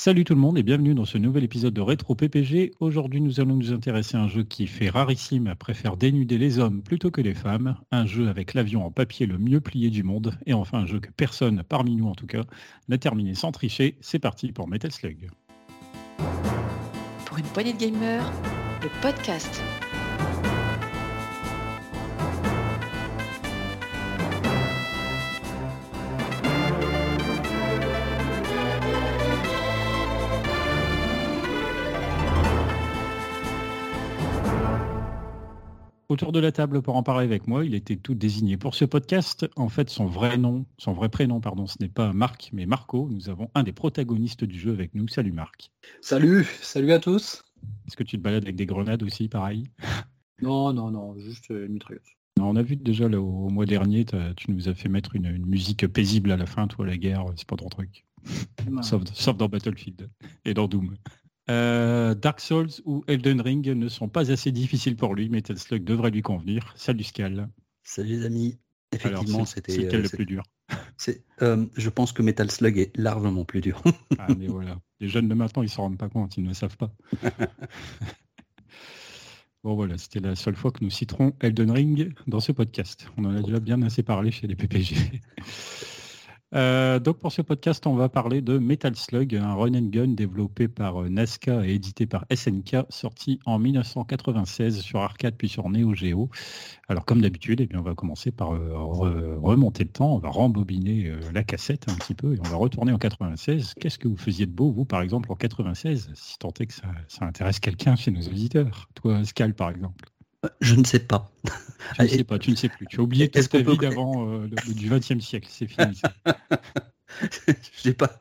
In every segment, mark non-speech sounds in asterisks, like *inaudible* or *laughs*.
Salut tout le monde et bienvenue dans ce nouvel épisode de Rétro PPG. Aujourd'hui, nous allons nous intéresser à un jeu qui fait rarissime, préfère dénuder les hommes plutôt que les femmes, un jeu avec l'avion en papier le mieux plié du monde, et enfin un jeu que personne, parmi nous en tout cas, n'a terminé sans tricher. C'est parti pour Metal Slug. Pour une poignée de gamers, le podcast. Autour de la table pour en parler avec moi, il était tout désigné pour ce podcast. En fait, son vrai nom, son vrai prénom, pardon, ce n'est pas Marc, mais Marco. Nous avons un des protagonistes du jeu avec nous. Salut Marc. Salut, salut à tous. Est-ce que tu te balades avec des grenades aussi, pareil? *laughs* Non, non, non, juste une mitrailleuse. On a vu déjà au mois dernier, tu nous as fait mettre une, musique paisible à la fin, toi, la guerre, c'est pas ton truc. sauf, sauf dans Battlefield et dans Doom. Euh, Dark Souls ou Elden Ring ne sont pas assez difficiles pour lui. Metal Slug devrait lui convenir. Salut Scal. Salut les amis. Effectivement, c'était euh, le plus dur. Euh, je pense que Metal Slug est largement plus dur. ah, mais *laughs* voilà. Les jeunes de maintenant, ils s'en rendent pas compte, ils ne savent pas. *laughs* bon voilà, c'était la seule fois que nous citerons Elden Ring dans ce podcast. On en a déjà bien assez parlé chez les PPG. *laughs* Euh, donc pour ce podcast, on va parler de Metal Slug, un run and gun développé par euh, Nazca et édité par SNK, sorti en 1996 sur arcade puis sur Neo Geo. Alors comme d'habitude, eh on va commencer par euh, remonter le temps, on va rembobiner la cassette un petit peu et on va retourner en 96. Qu'est-ce que vous faisiez de beau, vous, par exemple, en 96, si tant est que ça intéresse quelqu'un chez nos auditeurs? Toi, Scal, par exemple je ne sais pas. *laughs* Tu ne sais pas, tu ne sais plus. Tu as oublié toute ta vie d'avant euh, du XXe siècle. C'est fini. *laughs* Pas.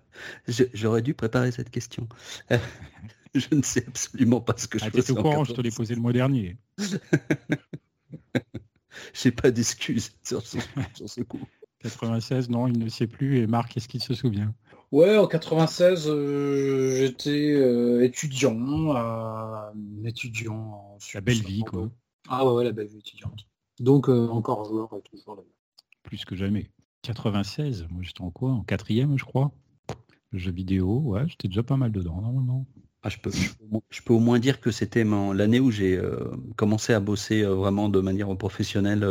J'aurais dû préparer cette question. *laughs* je ne sais absolument pas ce que ah, je fais. au courant, je te l'ai posé le mois dernier. J'ai pas d'excuses sur, ce coup. 96, non, il ne sait plus. Et Marc, est-ce qu'il se souvient? Ouais, en 96, euh, j'étais euh, étudiant, étudiant. La belle vie, quoi. Ah ouais, la belle vie étudiante. Donc euh, encore joueur et toujours là. Plus que jamais. 96, moi j'étais en quoi? En quatrième, je crois. Le jeu vidéo, ouais, j'étais déjà pas mal dedans, normalement. Ah, je, peux, je, peux au moins dire que c'était l'année où j'ai euh, commencé à bosser euh, vraiment de manière professionnelle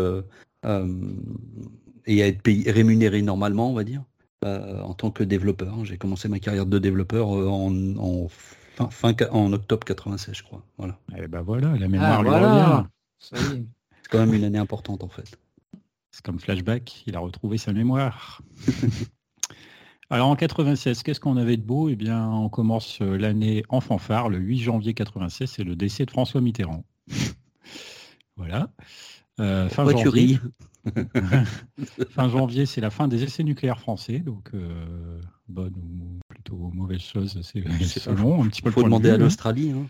et à être payé, rémunéré normalement, on va dire, en tant que développeur. J'ai commencé ma carrière de développeur en, fin, en octobre 96, je crois. Voilà. Et eh ben voilà, la mémoire ah, lui revient. C'est quand même une année importante en fait. C'est comme flashback, il a retrouvé sa mémoire. *laughs* Alors en 96, qu'est-ce qu'on avait de beau? Eh bien, on commence euh, l'année en fanfare, le 8 janvier 96, c'est le décès de François Mitterrand. *laughs* voilà. Euh, fin, janvier... *laughs* fin janvier, c'est la fin des essais nucléaires français, donc euh, bonne ou plutôt mauvaise chose, c'est selon un petit peu. Il faut demander à hein. l'Australie. Hein.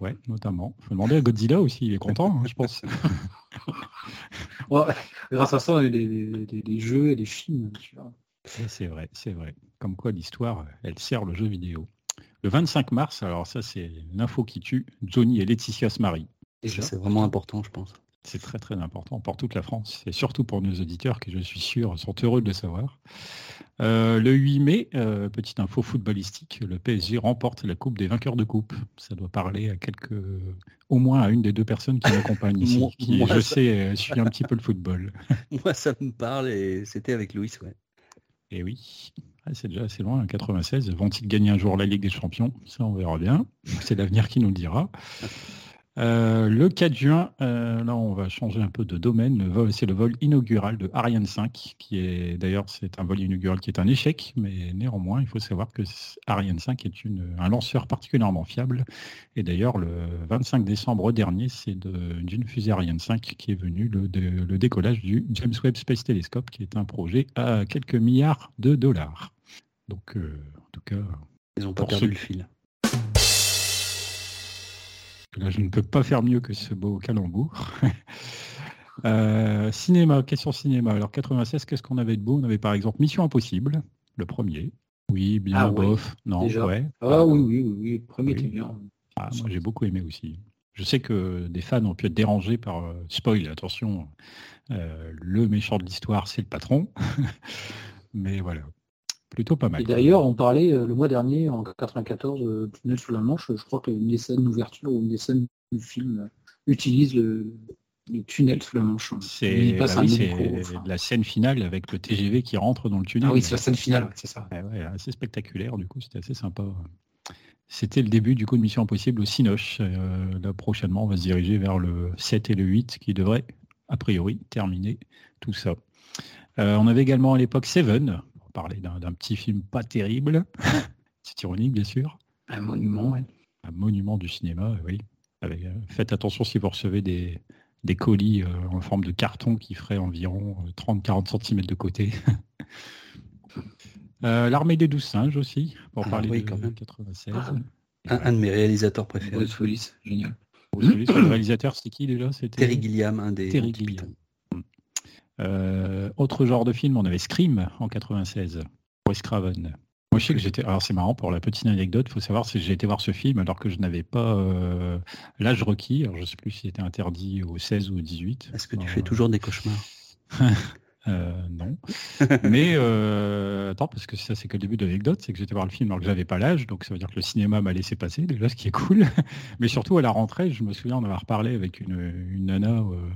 Ouais, notamment. Il faut demander à Godzilla aussi, il est content, hein, je pense. *laughs* grâce à ça, des, des, jeux et des films. C'est vrai, c'est vrai. Comme quoi l'histoire, elle sert le jeu vidéo. Le 25 mars, alors ça c'est l'info qui tue, Johnny et Laetitia se marient. C'est vraiment important, je pense. C'est très très important pour toute la France et surtout pour nos auditeurs qui je suis sûr sont heureux de le savoir. Euh, le 8 mai, euh, petite info footballistique, le PSG remporte la Coupe des vainqueurs de coupe. Ça doit parler à quelques, au moins à une des deux personnes qui m'accompagnent ici, qui je sais suit un petit peu le football. *laughs* Moi ça me parle et c'était avec Louis, ouais. Et oui, ah, c'est déjà assez loin, 96. Vont-ils gagner un jour la Ligue des Champions? Ça on verra bien. C'est l'avenir qui nous le dira. Euh, le 4 juin, euh, là on va changer un peu de domaine. C'est le vol inaugural de Ariane 5, qui est d'ailleurs c'est un vol inaugural qui est un échec, mais néanmoins il faut savoir que Ariane 5 est une, un lanceur particulièrement fiable. Et d'ailleurs le 25 décembre dernier, c'est d'une fusée Ariane 5 qui est venu le, le décollage du James Webb Space Telescope, qui est un projet à quelques milliards de dollars. Donc euh, en tout cas, ils n'ont pas perdu le fil. Là, je ne peux pas faire mieux que ce beau calembour. *laughs* Euh, cinéma, question cinéma. Alors 96, qu'est-ce qu'on avait de beau? On avait par exemple Mission Impossible, le premier. Oui, bien, ah, bof. Non, ouais. Ah oui, oui, oui, le premier était bien. Ah, moi, j'ai beaucoup aimé aussi. Je sais que des fans ont pu être dérangés par euh, spoil. Attention, euh, le méchant de l'histoire, c'est le patron. *laughs* Mais voilà. Plutôt pas mal. Et d'ailleurs, on parlait euh, le mois dernier, en 94, euh, Tunnel sous la Manche, je crois que une des scènes d'ouverture ou une des scènes du film euh, utilise le, le tunnel sous la Manche. C'est bah oui, enfin. la scène finale avec le TGV qui rentre dans le tunnel. Ah oui, c'est la scène finale, c'est ça. Ouais, ouais, assez spectaculaire, du coup, c'était assez sympa. C'était le début du coup de Mission Impossible au Cinoche. Euh, là, prochainement, on va se diriger vers le 7 et le 8 qui devraient, a priori, terminer tout ça. Euh, on avait également à l'époque Seven, parler d'un petit film pas terrible. *laughs* C'est ironique, bien sûr. Un monument, ouais. Un monument du cinéma, euh, oui. Avec, euh, faites attention si vous recevez des, des colis euh, en forme de carton qui feraient environ euh, 30-40 cm de côté. *laughs* Euh, L'armée des douze singes aussi, pour Ah parler oui, de quand même. 96. Ah. Un, un de mes réalisateurs préférés. Bruce Willis, génial. Bruce Willis, le réalisateur, c'était qui déjà? C'était Terry Gilliam, un des Terry Gilliam. Euh, autre genre de film, on avait Scream en 96. Wes Craven. Moi, je sais que j'étais. Alors, c'est marrant pour la petite anecdote. Il faut savoir si j'ai été voir ce film alors que je n'avais pas euh, l'âge requis. Alors, je ne sais plus si c'était interdit au 16 ou au 18. Est-ce que tu Euh, fais toujours des cauchemars? *laughs* euh, non. Mais euh, attends, parce que ça c'est que le début de l'anecdote, c'est que j'étais voir le film alors que j'avais pas l'âge, donc ça veut dire que le cinéma m'a laissé passer déjà, ce qui est cool. *laughs* Mais surtout à la rentrée, je me souviens en avoir parlé avec une, nana euh,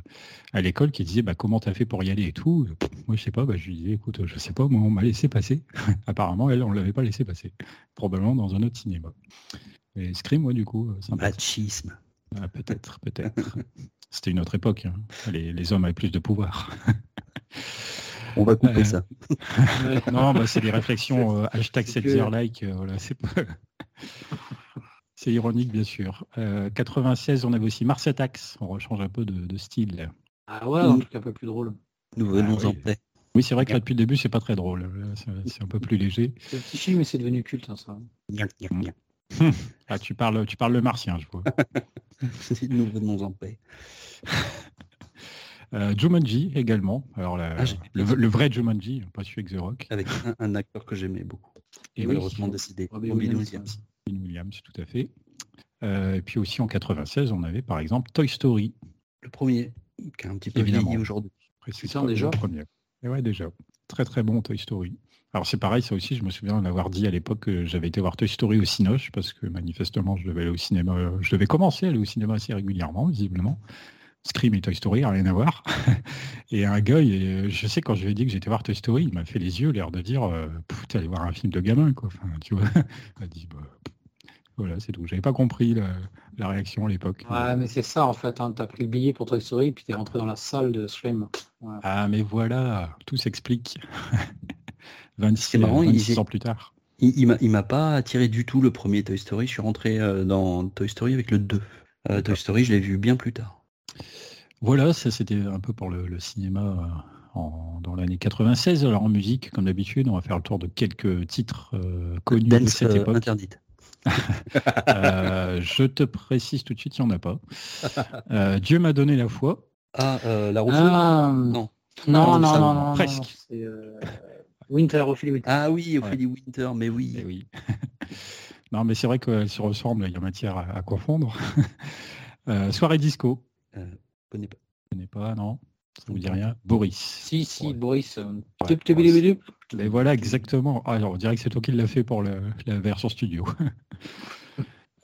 à l'école qui disait bah, comment t'as fait pour y aller et tout. Moi je sais pas, bah, je lui disais écoute, je sais pas, moi on m'a laissé passer. *laughs* Apparemment elle on l'avait pas laissé passer, probablement dans un autre cinéma. Et Scream, moi du coup, euh, sympa. Machisme. Ah, peut-être, peut-être. *laughs* C'était une autre époque. hein. Les, les hommes avaient plus de pouvoir. On va couper Euh, ça. *laughs* non, bah, c'est des *laughs* réflexions euh, hashtag c'est set que- year like. euh, voilà, c'est pas- c'est ironique, bien sûr. Euh, 96, on avait aussi Mars Attacks. On rechange un peu de, de style. Ah ouais, un truc un peu plus drôle. Nous venons Ah en oui. paix. Oui, c'est vrai que là, depuis le début, c'est pas très drôle. C'est un peu plus léger. C'est un petit film, mais c'est devenu culte, hein, ça. Ah, tu parles, tu parles le martien, je vois. *laughs* Nous venons en paix. *laughs* Euh, Jumanji également. Alors, la- Ah, le, le vrai Jumanji, pas celui avec The Rock. Avec un, un acteur que j'aimais beaucoup. Et Et oui, malheureusement décidé. Robin Williams, Williams. Robin Williams, tout à fait. Euh, et puis aussi en 96, on avait par exemple Toy Story. Le premier, qui a un petit peu Évidemment. vieilli aujourd'hui. C'est le déjà premier. Et ouais, déjà. Très très bon Toy Story. Alors c'est pareil, ça aussi, je me souviens d'avoir dit à l'époque que j'avais été voir Toy Story au Cinoche, parce que manifestement, je devais aller au cinéma, euh, je devais commencer à aller au cinéma assez régulièrement, visiblement. Scream et Toy Story, rien à voir. *laughs* et un gars, il- je sais quand je lui ai dit que j'étais voir Toy Story, il m'a fait les yeux, l'air de dire, euh, t'es allé voir un film de gamin, quoi. Enfin, tu vois. *laughs* Il m'a dit, bah, voilà, c'est tout. J'avais pas compris la, la réaction à l'époque. Ouais, mais c'est ça, en fait. Hein. T'as pris le billet pour Toy Story, puis t'es rentré dans la salle de Scream. Ouais. Ah, mais voilà, tout s'explique. *laughs* 26, C'est marrant, il 26 est- ans plus tard. Il, il m'a- il m'a pas attiré du tout le premier Toy Story. Je suis rentré euh, dans Toy Story avec le 2. Euh, Toy Story, je l'ai vu bien plus tard. Voilà, ça c'était un peu pour le, le cinéma euh, en- dans l'année 96. Alors en musique, comme d'habitude, on va faire le tour de quelques titres euh, connus de cette euh, époque. interdite. *laughs* Euh, je te précise tout de suite, il n'y en a pas. Euh, Dieu m'a donné la foi. Ah, euh, la Ah, Non. non, non, ça, non, non, presque. Winter, Ophélie Winter. Ah oui, Ophélie Winter, mais oui. Oui. *laughs* non, mais c'est vrai qu'elles se ressemblent, il y a matière à, à confondre. *laughs* Euh, soirée disco. Euh, connais pas. Je connais pas, non Ça vous dit rien Boris. Si, si, Ouais. Boris. euh, Ouais. Mais voilà, exactement. Ah, Alors, on dirait que c'est toi qui l'as fait pour le- la version studio. *laughs*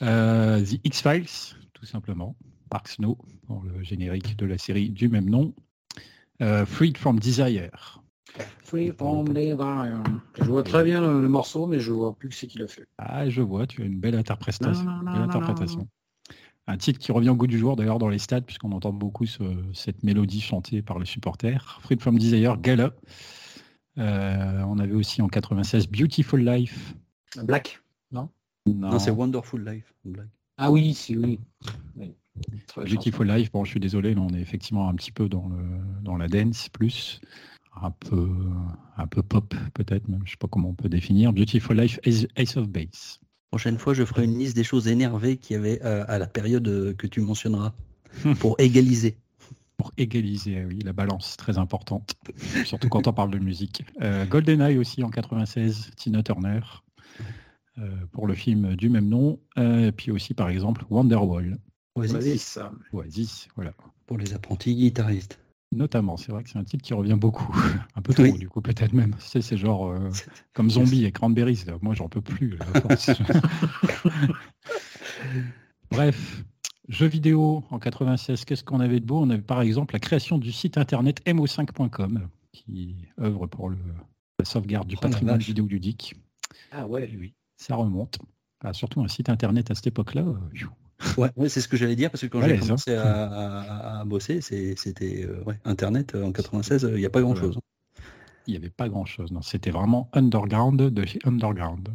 Euh, The X-Files, tout simplement. Mark Snow, pour le générique de la série du même nom. Euh, Freed from Desire. Free from. Je vois très bien le, le morceau, mais je vois plus c'est qui l'a fait. Ah, je vois, tu as une belle interprétation. Non, non, non, belle non, interprétation. Un titre qui revient au goût du jour d'ailleurs dans les stades, puisqu'on entend beaucoup ce- cette mélodie chantée par les supporters. Freed from Desire, Gala. Euh, on avait aussi en 96 Beautiful Life. Black. Non, c'est Wonderful Life. Ah oui, si, oui. Beautiful Life, bon je suis désolé, là on est effectivement un petit peu dans, le, dans la dance plus, un peu, un peu pop peut-être, même je sais pas comment on peut définir. Beautiful Life, Ace, Ace of Base. Prochaine fois, je ferai une liste des choses énervées qu'il y avait euh, à la période euh, que tu mentionneras pour égaliser. Pour égaliser, oui, la balance, très importante, surtout quand on parle de musique. Euh, GoldenEye aussi en 96, Tina Turner, euh, pour le film du même nom, Euh, puis aussi par exemple Wonderwall, Oasis. Oasis, voilà. pour les apprentis guitaristes. Notamment, c'est vrai que c'est un titre qui revient beaucoup. *laughs* un peu trop, du coup, peut-être même. C'est, c'est genre euh, *laughs* *laughs* comme Zombie et Cranberries. Moi, j'en peux plus. Bref, jeux vidéo en 96, qu'est-ce qu'on avait de beau? On avait par exemple la création du site internet mo5.com qui œuvre pour le, la sauvegarde du Oh patrimoine vache. vidéoludique. Ah ouais. Oui, ça remonte. Ah, surtout un site internet à cette époque-là. euh. Ouais, ouais, c'est ce que j'allais dire parce que quand Ouais, j'ai commencé à, à- à bosser, c'était euh, ouais, Internet euh, en 96, il n'y a pas grand-chose. il n'y avait pas grand-chose. Non, c'était vraiment underground de chez underground.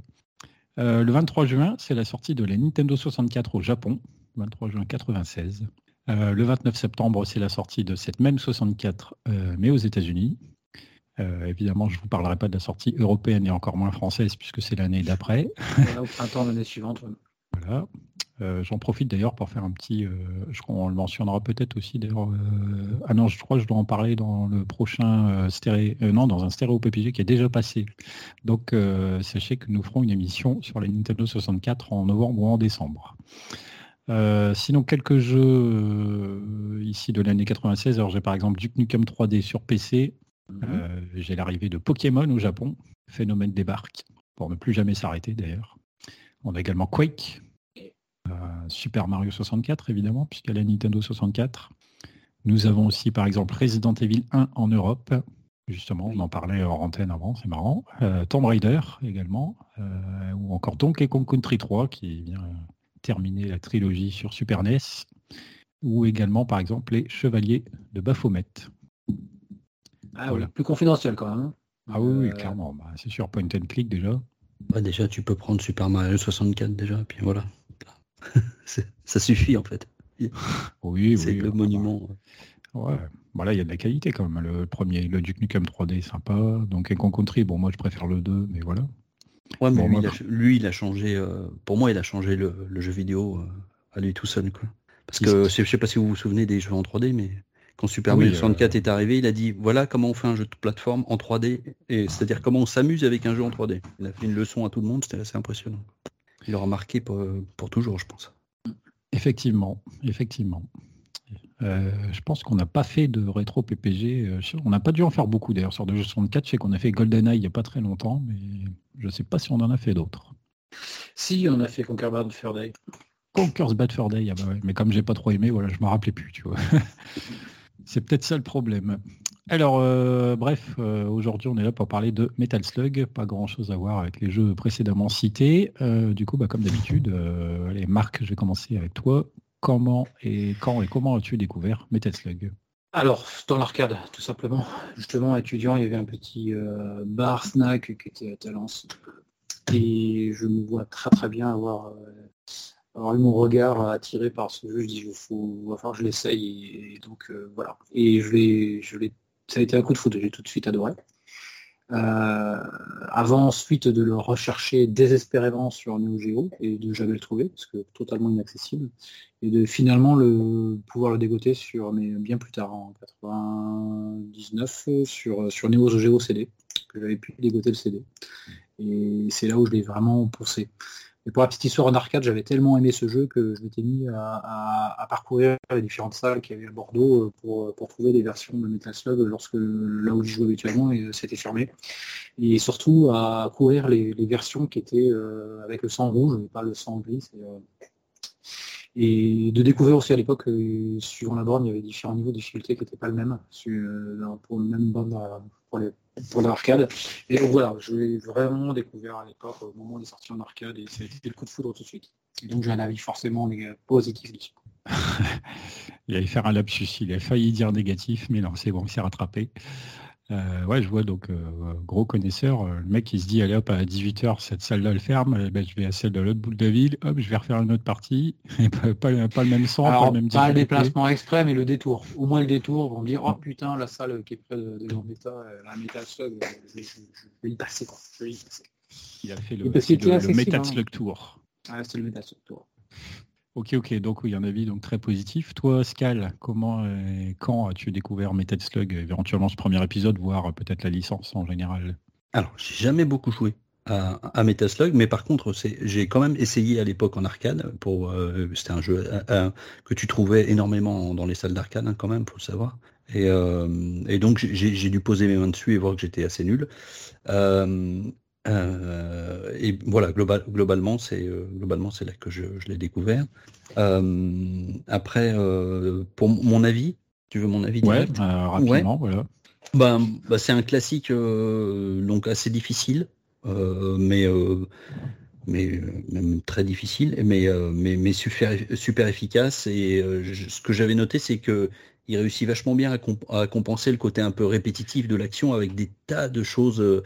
Euh, le 23 juin, c'est la sortie de la Nintendo 64 au Japon, 23 juin 96. Euh, le 29 septembre, c'est la sortie de cette même 64, euh, mais aux États-Unis. Euh, évidemment, je ne vous parlerai pas de la sortie européenne et encore moins française, puisque c'est l'année d'après. Voilà, au printemps de l'année suivante. Voilà. Euh, J'en profite d'ailleurs pour faire un petit. euh, je crois qu'on le mentionnera peut-être aussi d'ailleurs. euh, ah non, je crois que je dois en parler dans le prochain euh, stéréo. non, dans un stéréo PPG qui est déjà passé. Donc sachez que nous ferons une émission sur les Nintendo 64 en novembre ou en décembre. Sinon, quelques jeux ici de l'année 96. Alors j'ai par exemple Duke Nukem 3D sur PC. Euh, j'ai l'arrivée de Pokémon au Japon. Phénomène débarque pour ne plus jamais s'arrêter d'ailleurs. On a également Quake, Super Mario 64 évidemment, puisqu'elle a la Nintendo 64. Nous avons aussi par exemple Resident Evil 1 en Europe. Justement, on en parlait hors antenne avant, c'est marrant. Euh, Tomb Raider également, euh, ou encore Donkey Kong Country 3 qui vient terminer la trilogie sur Super NES, ou également par exemple les Chevaliers de Baphomet. Ah Voilà. oui, plus confidentiel quand même. hein. Ah oui, oui, Euh, clairement, bah, c'est sûr, point and click déjà. Déjà, tu peux prendre Super Mario 64 déjà, puis voilà. *laughs* Ça suffit en fait. *laughs* Oui, c'est oui, le bah, monument. Ouais, voilà, il y a de la qualité quand même. Le premier, le Duke Nukem 3D, sympa. Donc Kong Country, bon, moi je préfère le 2, mais voilà. Ouais, mais Bon, lui, moi, il a, lui, il a changé. euh, pour moi, il a changé le, le jeu vidéo euh, à lui tout seul. Quoi. Parce que je sais- pas si vous vous souvenez des jeux en 3D, mais quand Super Oui, Mario euh, 64 est arrivé, il a dit voilà comment on fait un jeu de plateforme en 3D, et c'est-à-dire comment on s'amuse avec un jeu en 3D. Il a fait une leçon à tout le monde, c'était assez impressionnant. Il aura marqué pour, pour toujours, je pense. Effectivement, effectivement. Euh, je pense qu'on n'a pas fait de rétro PPG. euh, on n'a pas dû en faire beaucoup d'ailleurs sur de jeux 64. Je sais qu'on a fait GoldenEye il n'y a pas très longtemps, mais je ne sais pas si on en a fait d'autres. Si, on a fait Conquer Bad Fur Day. Conker's Bad Fur Day, ah bah ouais, mais comme j'ai pas trop aimé, voilà, je me rappelais plus, tu vois. *laughs* C'est peut-être ça le problème. Alors, euh, bref, euh, aujourd'hui on est là pour parler de Metal Slug, pas grand chose à voir avec les jeux précédemment cités. Euh, du coup, bah, comme d'habitude, allez Marc, je vais commencer avec toi. Comment et quand et comment as-tu découvert Metal Slug? Alors, dans l'arcade, tout simplement. Justement, étudiant, il y avait un petit bar snack qui était à Talence. Et je me vois très très bien avoir, eu mon regard attiré par ce jeu. Je dis, il va falloir que je l'essaye. Et, et donc, voilà. Et je l'ai, ça a été un coup de foot, j'ai tout de suite adoré. Euh, avant ensuite de le rechercher désespérément sur Neo Geo et de jamais le trouver, parce que totalement inaccessible et de finalement le pouvoir le dégoter sur bien plus tard en 99 euh, sur sur CD que j'avais pu dégoter le CD et c'est là où je l'ai vraiment poussé pour la petite histoire en arcade j'avais tellement aimé ce jeu que je m'étais mis à, parcourir les différentes salles qu'il y avait à Bordeaux euh, pour, pour trouver des versions de Metal Slug lorsque là où j'y jouais habituellement et, euh, c'était fermé. Et surtout à courir les, versions qui étaient euh, avec le sang rouge et pas le sang gris euh, et de découvrir aussi à l'époque, euh, suivant la borne, il y avait différents niveaux de difficulté qui n'étaient pas le même euh, pour le même borne euh, pour les pour l'arcade. Et donc voilà, je l'ai vraiment découvert à l'époque au moment où il est sorti en arcade et ça a été le coup de foudre tout de suite. Et donc j'ai un avis forcément positif. *laughs* Il allait faire un lapsus, il a failli dire négatif, mais non, c'est bon, il s'est rattrapé. Euh, ouais, je vois donc euh, gros connaisseur, euh, le mec il se dit allez hop à 18h cette salle-là elle ferme, eh ben, je vais à celle de l'autre bout de la ville, hop je vais refaire une autre partie, *laughs* et pas, pas, pas le même son, pas le même pas le déplacement exprès, mais le détour. Au moins le détour, vont me dire, oh putain, la salle qui est près de, de euh, la Metal Slug, je, je- je vais y passer. Quoi. Je vais y passer. Il a fait le, le- le Metal hein. Slug Tour. Ah, c'est le Metal Slug Tour. Ok, ok, donc oui, un avis donc très positif. Toi, Scal, comment et quand as-tu découvert Metal Slug, éventuellement ce premier épisode, voire euh, peut-être la licence en général? Alors, j'ai jamais beaucoup joué à, Metaslug, mais par contre, j'ai quand même essayé à l'époque en arcade. Pour, c'était un jeu que tu trouvais énormément dans les salles d'arcade, hein, quand même, pour le savoir. Et, donc j'ai dû poser mes mains dessus et voir que j'étais assez nul. Euh, et voilà, global, globalement, c'est euh, globalement c'est là que je, l'ai découvert. Euh, après, pour mon avis, tu veux mon avis Ouais, rapidement, voilà. Ben, bah, c'est un classique donc assez difficile, mais mais même très difficile, mais mais, mais super super efficace. Et ce que j'avais noté, c'est que il réussit vachement bien à, à, compenser le côté un peu répétitif de l'action avec des tas de choses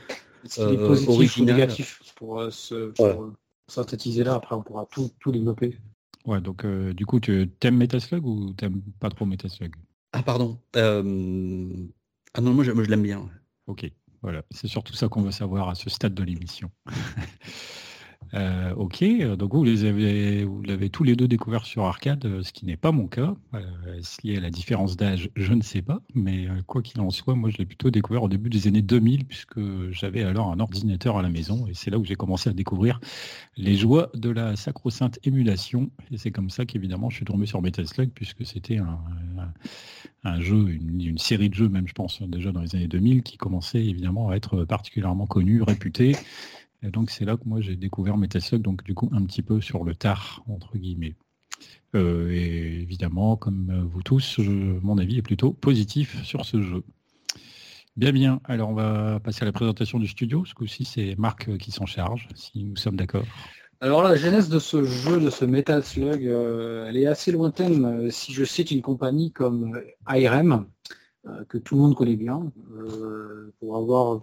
euh, positif ou négatif pour, euh, euh, synthétiser là. Après, on pourra tout, tout développer. Ouais, donc du coup, tu aimes Metaslug ou t'aimes pas trop Metaslug? Ah, pardon. Ah non, moi je, moi, je l'aime bien. Ok, voilà. C'est surtout ça qu'on veut savoir à ce stade de l'émission. *laughs* Euh, ok, donc vous les avez, vous l'avez tous les deux découvert sur arcade, euh, ce qui n'est pas mon cas. Euh, est-ce lié à la différence d'âge? Je ne sais pas, mais quoi qu'il en soit, moi je l'ai plutôt découvert au début des années 2000 puisque j'avais alors un ordinateur à la maison et c'est là où j'ai commencé à découvrir les joies de la sacro-sainte émulation. Et c'est comme ça qu'évidemment je suis tombé sur Metal Slug puisque c'était un, jeu, une, une, série de jeux même je pense déjà dans les années 2000 qui commençait évidemment à être particulièrement connu, réputé. Et donc c'est là que moi j'ai découvert Metaslug, donc du coup un petit peu sur le tard, entre guillemets. Euh, et évidemment, comme vous tous, mon avis est plutôt positif sur ce jeu. Bien, bien. Alors on va passer à la présentation du studio. Ce coup-ci, c'est Marc qui s'en charge, si nous sommes d'accord. Alors la genèse de ce jeu, de ce Metal Slug, euh, elle est assez lointaine. Euh, si je cite une compagnie comme IRM, que tout le monde connaît bien, pour avoir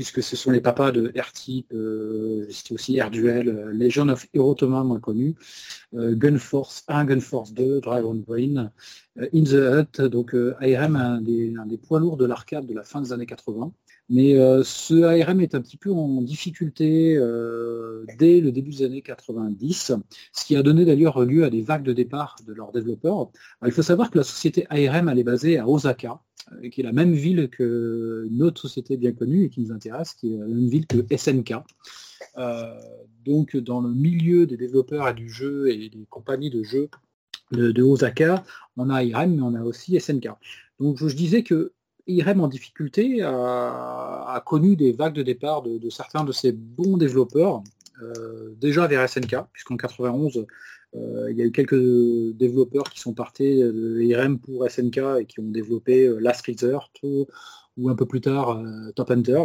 puisque ce sont les papas de R-Type, euh, aussi R-Duel, euh, Legion of Hero Thomas moins connu, euh, Gunforce 1, Gunforce 2, Dragon Brain, In the Hut, donc ARM, un des, un des poids lourds de l'arcade de la fin des années 80. Mais ce ARM est un petit peu en difficulté dès le début des années 90, ce qui a donné d'ailleurs lieu à des vagues de départ de leurs développeurs. il faut savoir que la société ARM est basée à Osaka, euh, qui est la même ville que notre société bien connue et qui nous intéresse, qui est la même ville que SNK. Euh, donc dans le milieu des développeurs et du jeu et des compagnies de jeux de, Osaka, on a IREM, mais on a aussi SNK. Donc je, disais que IREM en difficulté a, connu des vagues de départ de, certains de ces bons développeurs, euh, déjà vers SNK, puisqu'en 91, euh, il y a eu quelques développeurs qui sont partis de IRM pour SNK et qui ont développé euh, Last Resort ou un peu plus tard euh, Top Hunter.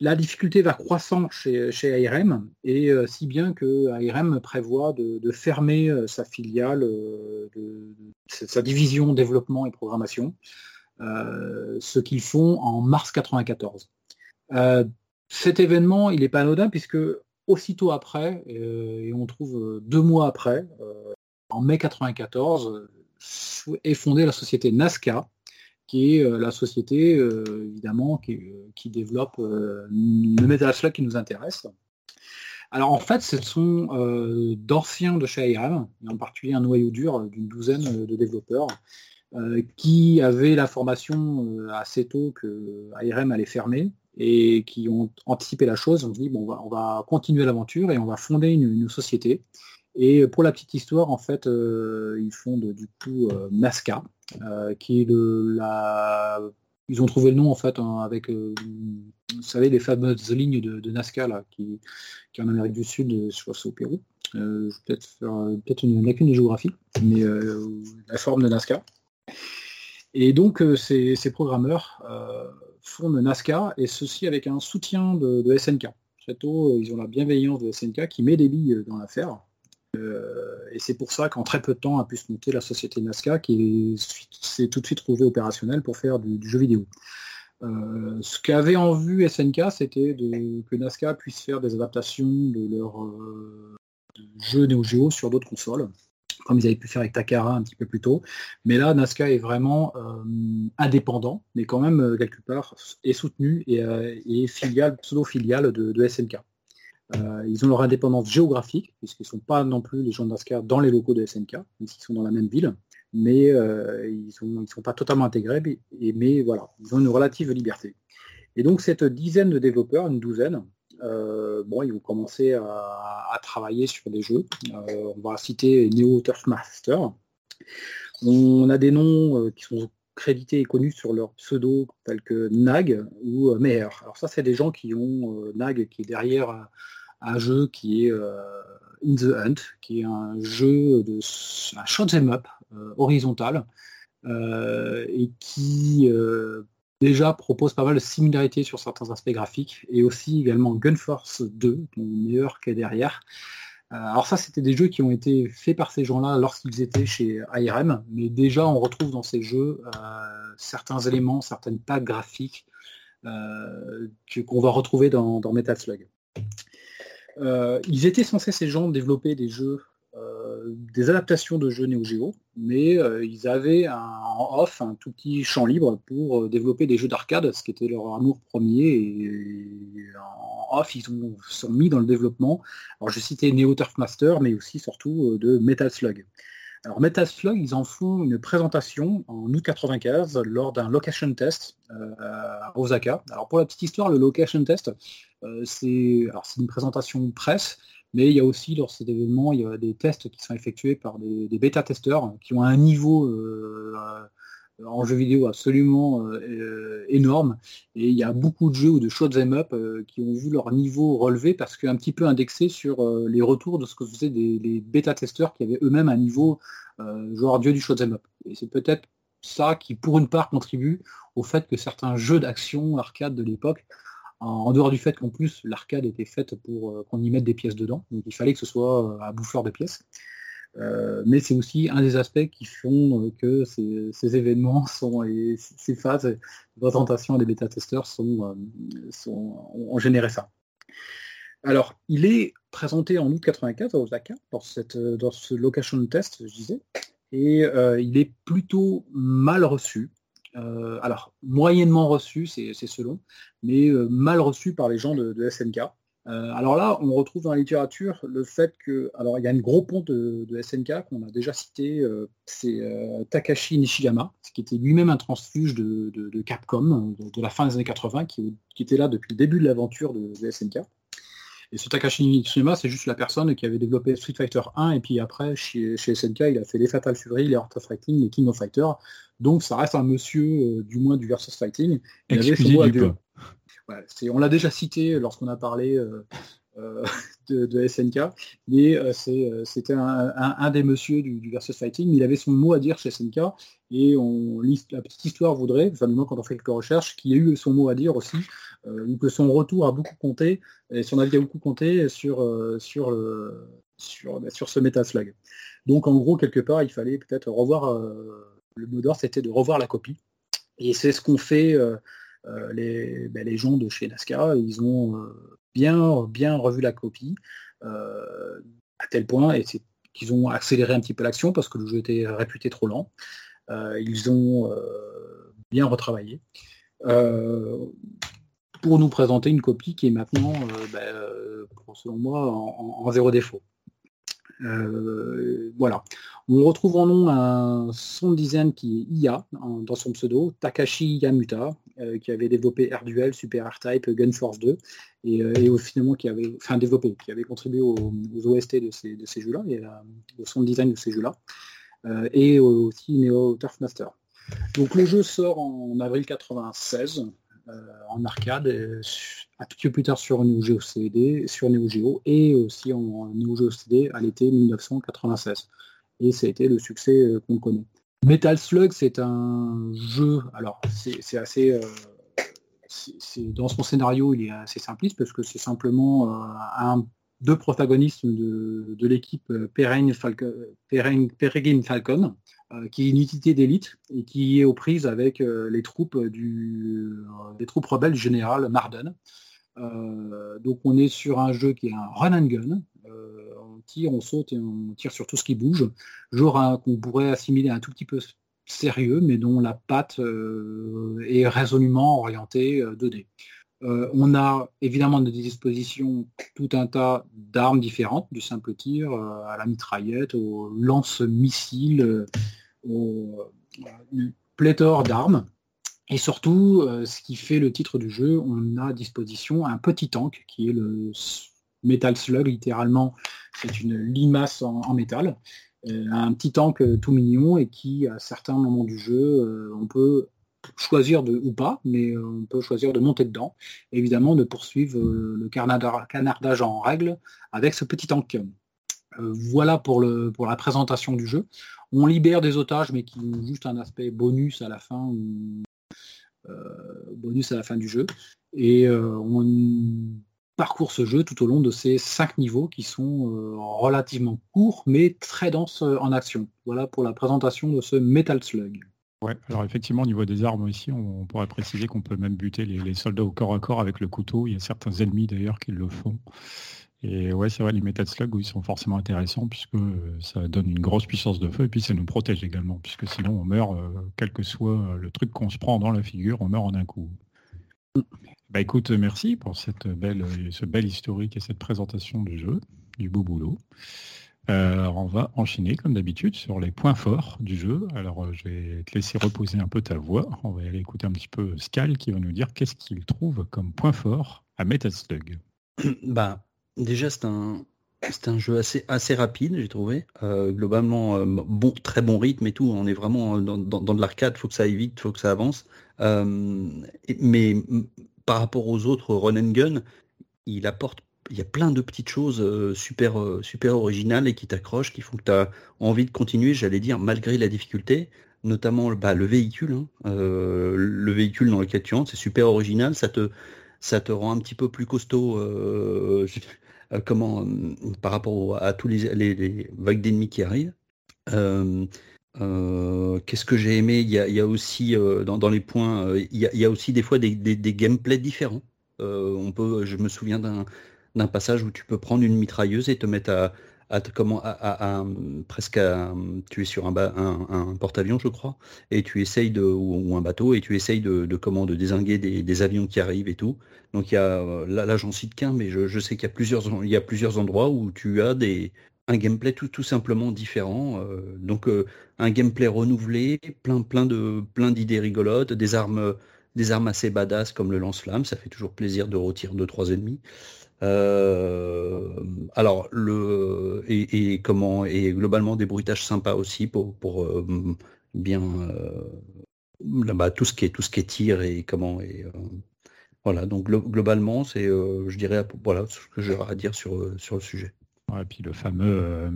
La difficulté va croissant chez, chez ARM, et si bien que ARM prévoit de, fermer sa filiale, de, sa division développement et programmation, ce qu'ils font en mars 1994. cet événement, il n'est pas anodin puisque aussitôt après, euh, et on trouve euh, deux mois après, euh, en mai 94, est fondée la société Nazca, qui est la société évidemment qui, développe le Metal Slug qui nous intéresse. Alors en fait, ce sont d'anciens de chez IRM, en particulier un noyau dur d'une douzaine de développeurs, qui avaient l'information assez tôt que IRM allait fermer et qui ont anticipé la chose, on dit bon, on va, continuer l'aventure et on va fonder une, société. Et pour la petite histoire, en fait, euh, ils fondent du coup euh, Nazca, euh, qui est de la. Ils ont trouvé le nom en fait hein, avec, vous savez, les fameuses lignes de, Nazca là, qui, en Amérique du Sud, je crois c'est au Pérou. je vais peut-être faire une lacune de géographie, mais la forme de Nazca. Et donc ces, programmeurs fondent Nazca, et ceci avec un soutien de, SNK. Très tôt, ils ont la bienveillance de SNK qui met des billes dans l'affaire. Euh, et c'est pour ça qu'en très peu de temps a pu se monter la société Nazca qui s'est tout de suite trouvée opérationnelle pour faire du, jeu vidéo. Euh, ce qu'avait en vue SNK, c'était que Nazca puisse faire des adaptations de leur euh, jeu Neo Geo sur d'autres consoles comme ils avaient pu faire avec Takara un petit peu plus tôt. Mais là, Nazca est vraiment euh, indépendant, mais quand même, quelque part, est soutenu et, euh, filiale, pseudo-filiale de, SNK. Ils ont leur indépendance géographique, puisqu'ils ne sont pas non plus les gens de Nazca dans les locaux de SNK, même s'ils sont dans la même ville, mais ils ne sont pas totalement intégrés, mais, voilà, ils ont une relative liberté. Et donc cette dizaine de développeurs, une douzaine, bon, ils ont commencé à, travailler sur des jeux. on va citer Neo Turf Master. On a des noms qui sont crédités et connus sur leur pseudo tels que Nag ou Meher. Alors ça, c'est des gens qui ont Nag qui est derrière un jeu qui est In the Hunt, qui est un jeu de un shoot'em up horizontal et qui déjà propose pas mal de similarités sur certains aspects graphiques et aussi également Gunforce 2, dont meilleur qu'est derrière. Euh, alors ça, c'était des jeux qui ont été faits par ces gens-là lorsqu'ils étaient chez ARM, mais déjà on retrouve dans ces jeux euh, certains éléments, certaines tags graphiques euh, qu'on va retrouver dans Metal Slug. Ils étaient censés, ces gens, développer des jeux des adaptations de jeux Neo Geo, mais euh, ils avaient un, en off un tout petit champ libre pour euh, développer des jeux d'arcade, ce qui était leur amour premier. Et, en off, ils ont, sont mis dans le développement. Alors je citais Neo Turf Master, mais aussi surtout euh, de Metal Slug. Alors Metal Slug, ils en font une présentation en août 95 lors d'un location test à Osaka. Alors pour la petite histoire, le location test, c'est une présentation presse mais il y a aussi, lors de cet événement, il y a des tests qui sont effectués par des, bêta-testeurs qui ont un niveau euh, en jeu vidéo absolument euh, énorme. Et il y a beaucoup de jeux ou de shoot'em up euh, qui ont vu leur niveau relevé parce qu'un petit peu indexé sur les retours de ce que faisaient des, bêta-testeurs qui avaient eux-mêmes un niveau genre dieu du shoot'em up. Et c'est peut-être ça qui, pour une part, contribue au fait que certains jeux d'action arcade de l'époque en dehors du fait qu'en plus l'arcade était faite pour euh, qu'on y mette des pièces dedans, donc il fallait que ce soit un euh, bouffeur de pièces. Euh, mais c'est aussi un des aspects qui font que ces, événements *laughs* sont et ces phases de présentation des bêta-testeurs sont, ont généré ça. Alors, il est présenté en août 95 à Osaka dans, cette, dans ce location test, je disais, et il est plutôt mal reçu. Euh, alors, moyennement reçu, c'est selon, mais euh, mal reçu par les gens de, SNK. Euh, alors là, on retrouve dans la littérature le fait que, alors il y a une gros pont de, SNK qu'on a déjà cité, c'est Takashi Nishiyama, qui était lui-même un transfuge de, Capcom de, la fin des années 80, qui, était là depuis le début de l'aventure de, SNK. Et ce Takashi Nishiyama, c'est juste la personne qui avait développé Street Fighter 1, et puis après, chez, SNK, il a fait les Fatal Fury, les Art of Fighting, les King of Fighters. Donc ça reste un monsieur, euh, du moins du versus fighting. on l'a déjà cité lorsqu'on a parlé euh, euh, *laughs* de, SNK, mais c'était un, des monsieur du, versus fighting. Il avait son mot à dire chez SNK et on la petite histoire voudrait, enfin quand on fait quelques recherches, qu'il y a eu son mot à dire aussi, ou que son retour a beaucoup compté et son avis a beaucoup compté sur sur le sur, bah, sur ce Metaslug. Donc en gros quelque part il fallait peut-être revoir le mot d'ordre, c'était de revoir la copie. Et c'est ce qu'ont fait euh, euh, les, ben, les, gens de chez NASCAR. Ils ont euh, bien, revu la copie, à tel point et qu'ils ont accéléré un petit peu l'action parce que le jeu était réputé trop lent. ils ont bien retravaillé pour nous présenter une copie qui est maintenant, ben, selon moi, en, zéro défaut. Euh, voilà. On retrouve en nom un son design qui est IA dans son pseudo, Takashi Yamuta, euh, qui avait développé AirDuel, Super R-Type, Gunforce 2, et, euh, finalement qui avait, enfin développé, qui avait contribué aux, OST de ces, jeux-là, et au son design de ces jeux-là, et aussi Neo Turf Master. Donc le jeu sort en avril 96, euh, en arcade, euh, un petit peu plus tard sur Neo Geo CD, sur Neo Geo et aussi en Neo Geo CD à l'été 1996. Et ça a été le succès euh, qu'on connaît. Metal Slug, c'est un jeu, alors c'est assez... dans son scénario, il est assez simpliste parce que c'est simplement un, deux protagonistes de, l'équipe Peregrine Falcon, euh, qui est une unité d'élite et qui est aux prises avec euh, les troupes euh, des troupes rebelles du général Marden. donc on est sur un jeu qui est un run and gun. On tire, on saute et on tire sur tout ce qui bouge. Genre qu'on pourrait assimiler un tout petit peu sérieux, mais dont la patte est résolument orientée 2D. on a évidemment des dispositions tout un tas d'armes différentes, du simple tir à la mitraillette, au lance-missiles, une pléthore d'armes. Et surtout, ce qui fait le titre du jeu, on a à disposition un petit tank qui est le Metal Slug, littéralement, c'est une limace en, métal. un petit tank tout mignon et qui, à certains moments du jeu, on peut choisir de, ou pas, mais on peut choisir de monter dedans. évidemment, de poursuivre le canardage en règle avec ce petit tank. voilà pour, la présentation du jeu. On libère des otages, mais qui ont juste un aspect bonus à la fin, euh, bonus à la fin du jeu. Et euh, on parcourt ce jeu tout au long de ces cinq niveaux qui sont euh, relativement courts, mais très denses en action. Voilà pour la présentation de ce Metal Slug. Ouais, alors effectivement, au niveau des armes ici, on, pourrait préciser qu'on peut même buter les, les, soldats au corps à corps avec le couteau. Il y a certains ennemis d'ailleurs qui le font. Et ouais, c'est vrai, les Metal Slug, ils sont forcément intéressants puisque euh, ça donne une grosse puissance de feu et puis ça nous protège également, puisque sinon on meurt, euh, quel que soit euh, le truc qu'on se prend dans la figure, on meurt en un coup. Bah écoute, merci pour cette belle, ce bel historique et cette présentation du jeu, du beau boulot. on va enchaîner comme d'habitude sur les points forts du jeu. Alors je vais te laisser reposer un peu ta voix. On va aller écouter un petit peu Scal qui va nous dire qu'est-ce qu'il trouve comme point fort à Metal Slug. *clears throat* Bah, Déjà, c'est un, c'est un jeu assez, assez rapide, j'ai trouvé. Euh, globalement, euh, bon, très bon rythme et tout. On est vraiment dans, dans, de l'arcade, il faut que ça aille vite, il faut que ça avance. Euh, mais par rapport aux autres run and gun, il apporte, il y a plein de petites choses super, super originales et qui t'accrochent, qui font que tu as envie de continuer, j'allais dire, malgré la difficulté. Notamment bah, le véhicule, hein. le véhicule dans lequel tu entres, c'est super original, ça te, rend un petit peu plus costaud. Euh, comment, euh, par rapport à tous les, vagues d'ennemis qui arrivent. Euh, qu'est-ce que j'ai aimé? Il y, a, aussi dans, les points, il y, a, aussi des fois des, gameplays différents. on peut, je me souviens d'un passage où tu peux prendre une mitrailleuse et te mettre à, comment, à, presque tu es sur un, un, porte-avions, je crois, et tu essayes de, ou, un bateau, et tu essayes de, de comment, de désinguer des, avions qui arrivent et tout. Donc il y a, là, là j'en cite qu'un, mais je, sais qu'il y a plusieurs, il y a plusieurs endroits où tu as des, un gameplay tout, simplement différent. Euh, donc euh, un gameplay renouvelé, plein, plein de, plein d'idées rigolotes, des armes, des armes assez badass comme le lance-flamme, ça fait toujours plaisir de retirer deux trois ennemis. Euh, alors le et, comment et globalement des bruitages sympas aussi pour, pour bien bah, tout ce qui est tout ce qui est tir et comment et voilà donc globalement c'est je dirais voilà ce que j'aurais à dire sur sur le sujet. Et puis le fameux,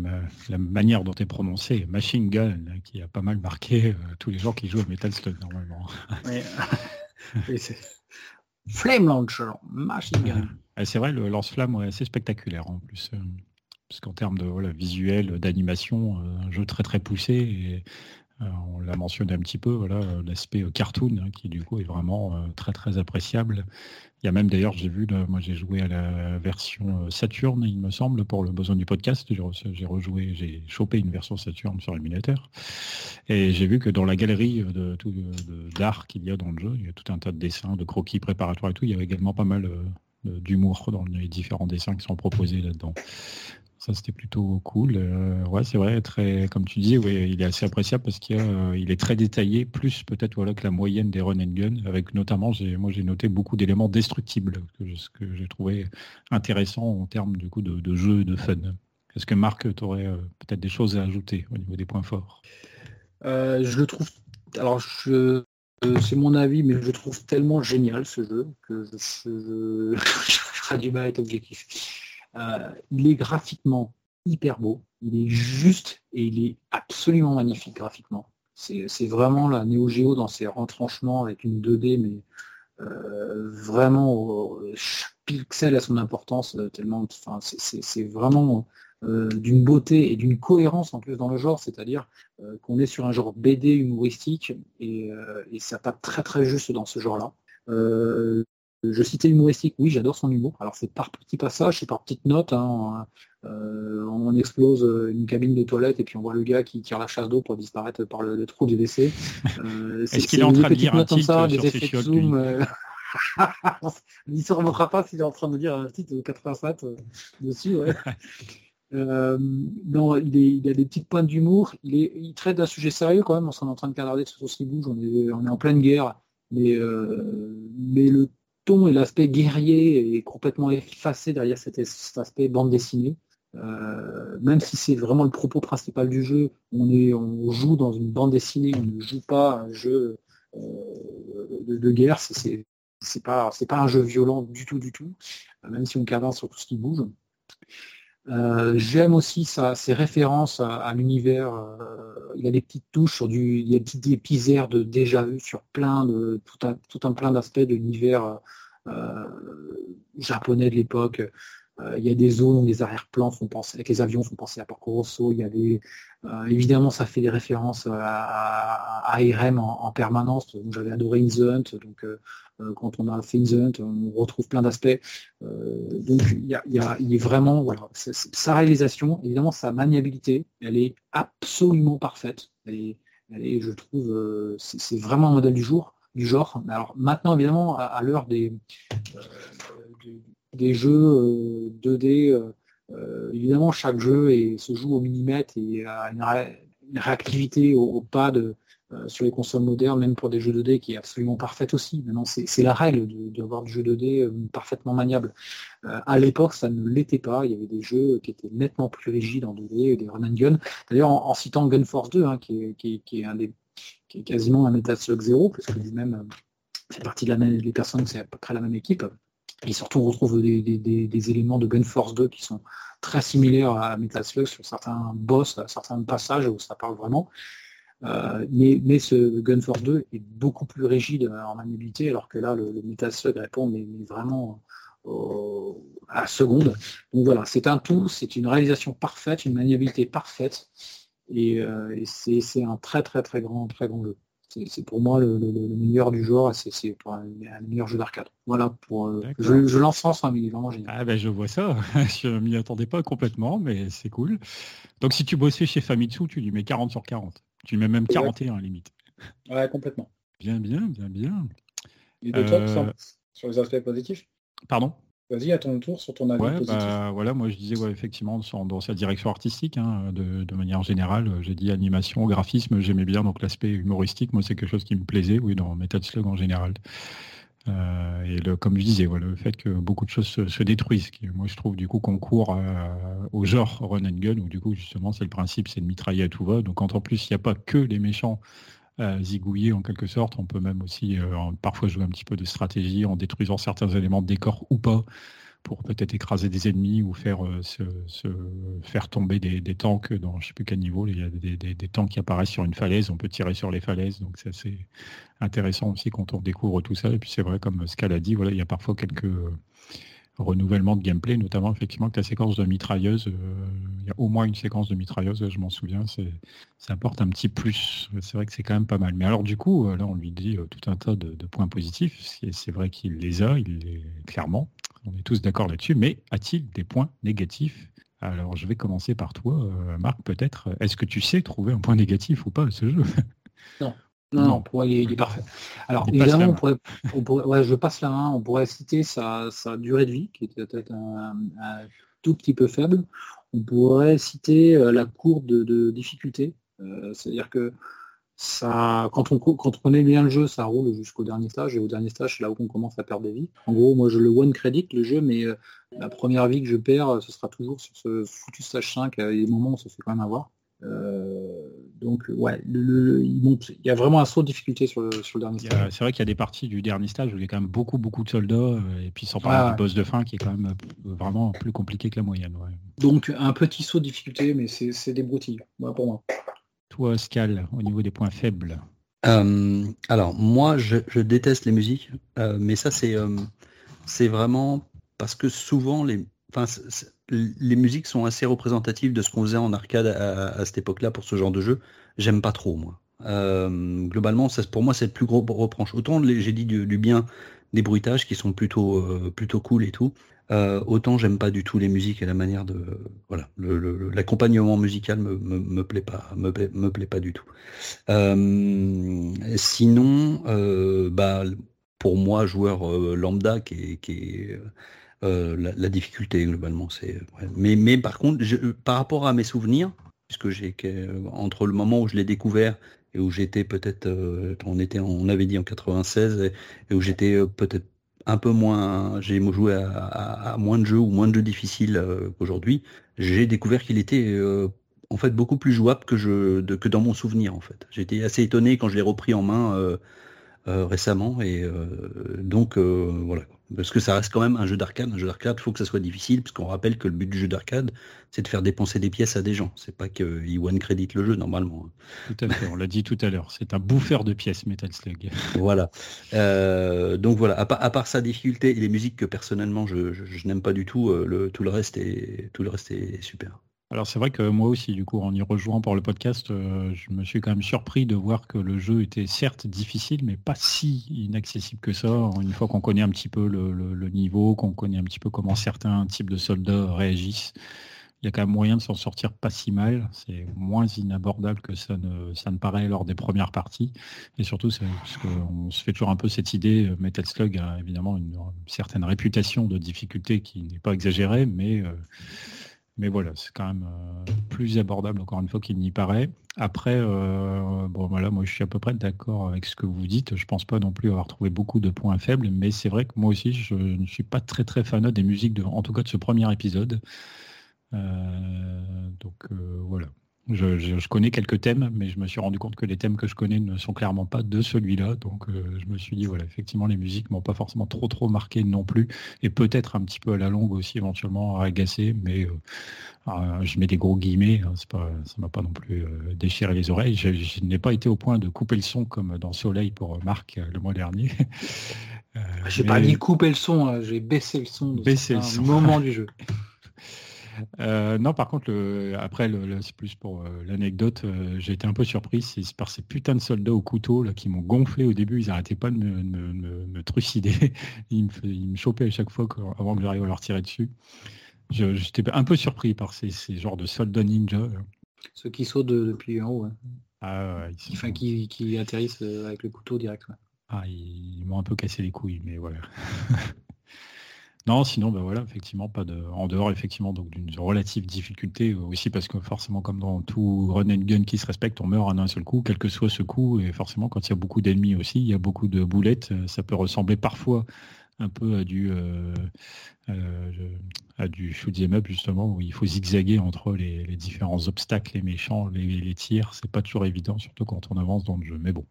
la manière dont est prononcé, Machine Gun, qui a pas mal marqué tous les gens qui jouent à Metal Slug normalement. *laughs* Flame Launcher, Machine Gun. C'est vrai, le lance-flamme est assez spectaculaire en plus. Euh, parce qu'en termes de visuel, d'animation, euh, un jeu très très poussé. Et, euh, on l'a mentionné un petit peu, voilà, l'aspect cartoon hein, qui du coup est vraiment très très appréciable. Il y a même d'ailleurs, j'ai vu, moi j'ai joué à la version Saturn, il me semble, pour le besoin du podcast. J'ai rejoué, j'ai chopé une version Saturn sur l'émulateur. Et j'ai vu que dans la galerie d'art qu'il y a dans le jeu, il y a tout un tas de dessins, de croquis préparatoires et tout. Il y avait également pas mal d'humour dans les différents dessins qui sont proposés là-dedans. Ça, c'était plutôt cool. Euh, ouais, c'est vrai, très, comme tu dis, ouais, il est assez appréciable parce qu'il euh, est très détaillé, plus peut-être voilà, que la moyenne des run and gun, avec notamment, moi j'ai noté beaucoup d'éléments destructibles, que, ce que j'ai trouvé intéressant en termes du coup, de, jeu de fun. Est-ce que Marc, tu aurais euh, peut-être des choses à ajouter au niveau des points forts? Je le trouve. Alors, je, c'est mon avis, mais je trouve tellement génial ce jeu que je, *laughs* ferai du mal à être objectif. Euh, il est graphiquement hyper beau, il est juste et il est absolument magnifique graphiquement. C'est vraiment la Neo Geo dans ses retranchements avec une 2D, mais euh, vraiment pixel a son importance tellement. Enfin, c'est vraiment euh, d'une beauté et d'une cohérence en plus dans le genre, c'est-à-dire euh, qu'on est sur un genre BD humoristique et, euh, et, ça tape très très juste dans ce genre-là. Je citais humoristique, oui, j'adore son humour. Alors c'est par petits passages, c'est par petites notes. Hein. on explose une cabine de toilette et puis on voit le gars qui tire la chasse d'eau pour disparaître par le, trou du WC. *laughs* Est-ce qu'il est en train de dire un titre ça, des effets de zoom *laughs* Il ne se remontera pas s'il est en train de dire un titre de 87 dessus. *laughs* Ouais. Euh, non, il, est, il, a des petites pointes d'humour. Il, il traite d'un sujet sérieux quand même. On s'en est en train de canarder sur ce bouge. On est, on est en pleine guerre. mais, mais le et l'aspect guerrier est complètement effacé derrière cet, aspect bande dessinée. même si c'est vraiment le propos principal du jeu, on, est, on joue dans une bande dessinée, on ne joue pas un jeu de, de, guerre, c'est pas c'est pas un jeu violent du tout du tout, même si on cadence sur tout ce qui bouge. Euh, j'aime aussi ses références à, l'univers. Euh, il y a des petites touches sur du, il y a des petits épisaires de déjà vu sur plein de tout un plein d'aspects de l'univers euh, japonais de l'époque. Il y a des zones où les arrière-plans font penser, avec les avions font penser à Porco Rosso. Évidemment, ça fait des références à, à, IRM en, permanence. J'avais adoré In the Hunt, donc quand on a the Hunt, on retrouve plein d'aspects. donc il y a, il est vraiment, voilà, sa réalisation, évidemment, sa maniabilité, elle est absolument parfaite. Elle est, je trouve, c'est vraiment un modèle du jour du genre. Alors maintenant, évidemment, à, l'heure des, des jeux 2D. Euh, euh, euh, évidemment, chaque jeu se joue au millimètre et a une, réactivité au, pas de, sur les consoles modernes, même pour des jeux 2D, qui est absolument parfaite aussi. Maintenant, c'est la règle d'avoir du jeu 2D parfaitement maniable. à l'époque, ça ne l'était pas. Il y avait des jeux qui étaient nettement plus rigides en 2D, des run and gun. D'ailleurs, en, citant Gun Force 2, hein, qui, est, un des, qui est quasiment un Metal Slug 0, parce que lui-même fait partie de la même, les personnes, c'est à peu près la même équipe. Et surtout, on retrouve des, éléments de Gun Force 2 qui sont très similaires à Metal Slug sur certains boss, certains passages où ça parle vraiment. Euh, mais, ce Gun Force 2 est beaucoup plus rigide en maniabilité, alors que là, le, Metal Slug répond mais, vraiment à la seconde. Donc voilà, c'est un tout, c'est une réalisation parfaite, une maniabilité parfaite, et, euh, et c'est un très très très grand très grand jeu c'est pour moi le, meilleur du genre, c'est un, meilleur jeu d'arcade. Voilà, pour euh, je, je l'encense, hein, mais il est vraiment génial. Ah ben je vois ça, *laughs* je m'y attendais pas complètement, mais c'est cool. Donc si tu bossais chez Famitsu, tu lui mets 40 sur 40. Tu mets même 41 à limite. Ouais, complètement. Bien, bien, bien, bien. De top, sur les aspects positifs Pardon? Vas-y, à ton tour, sur ton avis positif. Bah, voilà, moi je disais ouais, effectivement dans sa direction artistique, hein, de, manière générale, j'ai dit animation, graphisme, j'aimais bien donc l'aspect humoristique, moi c'est quelque chose qui me plaisait, oui, dans Metal Slug en général. Euh, et le, comme je disais, le fait que beaucoup de choses se, détruisent, qui, moi je trouve du coup qu'on court euh, au genre run and gun, où du coup justement c'est le principe, c'est de mitrailler à tout va. Donc quand en plus il n'y a pas que les méchants zigouiller en quelque sorte. On peut même aussi euh, parfois jouer un petit peu de stratégie en détruisant certains éléments de décor ou pas pour peut-être écraser des ennemis ou faire, euh, se, faire tomber des, tanks dans je sais plus quel niveau. Il y a des, tanks qui apparaissent sur une falaise, on peut tirer sur les falaises, donc c'est assez intéressant aussi quand on découvre tout ça. Et puis c'est vrai, comme Scal a dit, voilà, il y a parfois quelques renouvellement de gameplay, notamment effectivement que la séquence de mitrailleuse, euh, il y a au moins une séquence de mitrailleuse, je m'en souviens, ça apporte un petit plus. C'est vrai que c'est quand même pas mal. Mais alors du coup, euh, là on lui dit euh, tout un tas de, points positifs. C'est vrai qu'il les a, il les clairement. On est tous d'accord là-dessus. Mais a-t-il des points négatifs? Alors je vais commencer par toi, Marc, peut-être. Est-ce que tu sais trouver un point négatif ou pas à ce jeu? Non. Non, non, pour il, est, parfait. Alors, évidemment, on pourrait, je passe la main, on pourrait citer sa, durée de vie, qui était peut-être un, tout petit peu faible. On pourrait citer euh, la courbe de, difficulté. Euh, c'est-à-dire que ça, quand on, quand on connaît bien le jeu, ça roule jusqu'au dernier stage, et au dernier stage, c'est là où on commence à perdre des vies. En gros, moi, je le one credit, le jeu, mais euh, la première vie que je perds, ce sera toujours sur ce foutu stage 5, il y a des moments où ça fait quand même avoir. Euh, donc ouais, il, monte, il y a vraiment un saut de difficulté sur le, sur le dernier stage. C'est vrai qu'il y a des parties du dernier stage où il y a quand même beaucoup beaucoup de soldats euh, et puis sans parler du boss de fin qui est quand même euh, vraiment plus compliqué que la moyenne. Donc un petit saut de difficulté mais c'est des broutilles pour moi. Toi Scal, au niveau des points faibles. alors moi je, déteste les musiques mais ça c'est c'est vraiment parce que souvent les les musiques sont assez représentatives de ce qu'on faisait en arcade à, cette époque-là pour ce genre de jeu. J'aime pas trop, moi. Euh, globalement, ça, pour moi, c'est le plus gros reproche. Autant j'ai dit du, bien des bruitages qui sont plutôt, euh, plutôt cool et tout. Euh, autant j'aime pas du tout les musiques et la manière de voilà l'accompagnement musical me, me, plaît pas me plaît, pas du tout sinon bah pour moi joueur lambda qui qui est euh, la, difficulté globalement. C'est mais, mais par contre, par rapport à mes souvenirs, puisque j'ai entre le moment où je l'ai découvert et où j'étais peut-être, on était, on avait dit en 96, et, où j'étais peut-être un peu moins, j'ai joué à, moins de jeux ou moins de jeux difficiles qu'aujourd'hui, j'ai découvert qu'il était en fait beaucoup plus jouable que, je, que dans mon souvenir en fait. J'étais assez étonné quand je l'ai repris en main récemment et donc voilà. Parce que ça reste quand même un jeu d'arcade. Un jeu d'arcade, il faut que ça soit difficile, parce qu'on rappelle que le but du jeu d'arcade, c'est de faire dépenser des pièces à des gens. C'est pas qu'ils one crédit le jeu normalement. Tout à fait, on l'a dit tout à l'heure. C'est un bouffeur de pièces, Metal Slug. voilà. Euh, donc voilà, à part, sa difficulté et les musiques que personnellement je, n'aime pas du tout, euh, le, tout, le reste est, tout le reste est super. Alors c'est vrai que moi aussi, du coup, en y rejoignant pour le podcast, euh, je me suis quand même surpris de voir que le jeu était certes difficile, mais pas si inaccessible que ça. Une fois qu'on connaît un petit peu le, niveau, qu'on connaît un petit peu comment certains types de soldats réagissent, il y a quand même moyen de s'en sortir pas si mal. C'est moins inabordable que ça ne, ça ne paraît lors des premières parties. Et surtout, parce qu'on se fait toujours un peu cette idée, Metal Slug a évidemment une, certaine réputation de difficulté qui n'est pas exagérée, mais... Euh, mais voilà, c'est quand même euh, plus abordable encore une fois qu'il n'y paraît. Après, euh, bon voilà, moi je suis à peu près d'accord avec ce que vous dites. Je pense pas non plus avoir trouvé beaucoup de points faibles, mais c'est vrai que moi aussi je ne suis pas très très fanat des musiques de, en tout cas de ce premier épisode. Euh, donc voilà. Je, connais quelques thèmes, mais je me suis rendu compte que les thèmes que je connais ne sont clairement pas de celui-là. Donc euh, je me suis dit, voilà, effectivement, les musiques m'ont pas forcément trop trop marqué non plus. Et peut-être un petit peu à la longue aussi, éventuellement, agacé. Mais euh, ah, je mets des gros guillemets, hein, pas, ça m'a pas non plus euh, déchiré les oreilles. Je, n'ai pas été au point de couper le son comme dans Soleil pour Marc le mois dernier. *laughs* j'ai pas dit couper le son, hein, j'ai baissé le son. Baissé le son. moment *laughs* du jeu. Euh, non, par contre, après, c'est plus pour euh, l'anecdote, euh, j'ai été un peu surpris c'est par ces putains de soldats au couteau là, qui m'ont gonflé au début. Ils n'arrêtaient pas de me, trucider. ils, me, chopaient à chaque fois avant que j'arrive à leur tirer dessus. J'étais un peu surpris par ces, genres de soldats ninja. Ceux qui sautent depuis en haut. Ah, enfin, qui, atterrissent avec le couteau direct. Ah, ils m'ont un peu cassé les couilles, mais voilà. *laughs* Non, sinon, ben voilà, effectivement, pas de. En dehors, effectivement, donc d'une relative difficulté euh, aussi parce que forcément, comme dans tout run and gun qui se respecte, on meurt en un seul coup, quel que soit ce coup, et forcément, quand il y a beaucoup d'ennemis aussi, il y a beaucoup de boulettes, euh, ça peut ressembler parfois un peu à du euh, à du shoot'em up justement où il faut zigzaguer entre les, différents obstacles, les méchants, les, les tirs. C'est pas toujours évident, surtout quand on avance dans le jeu. Mais bon,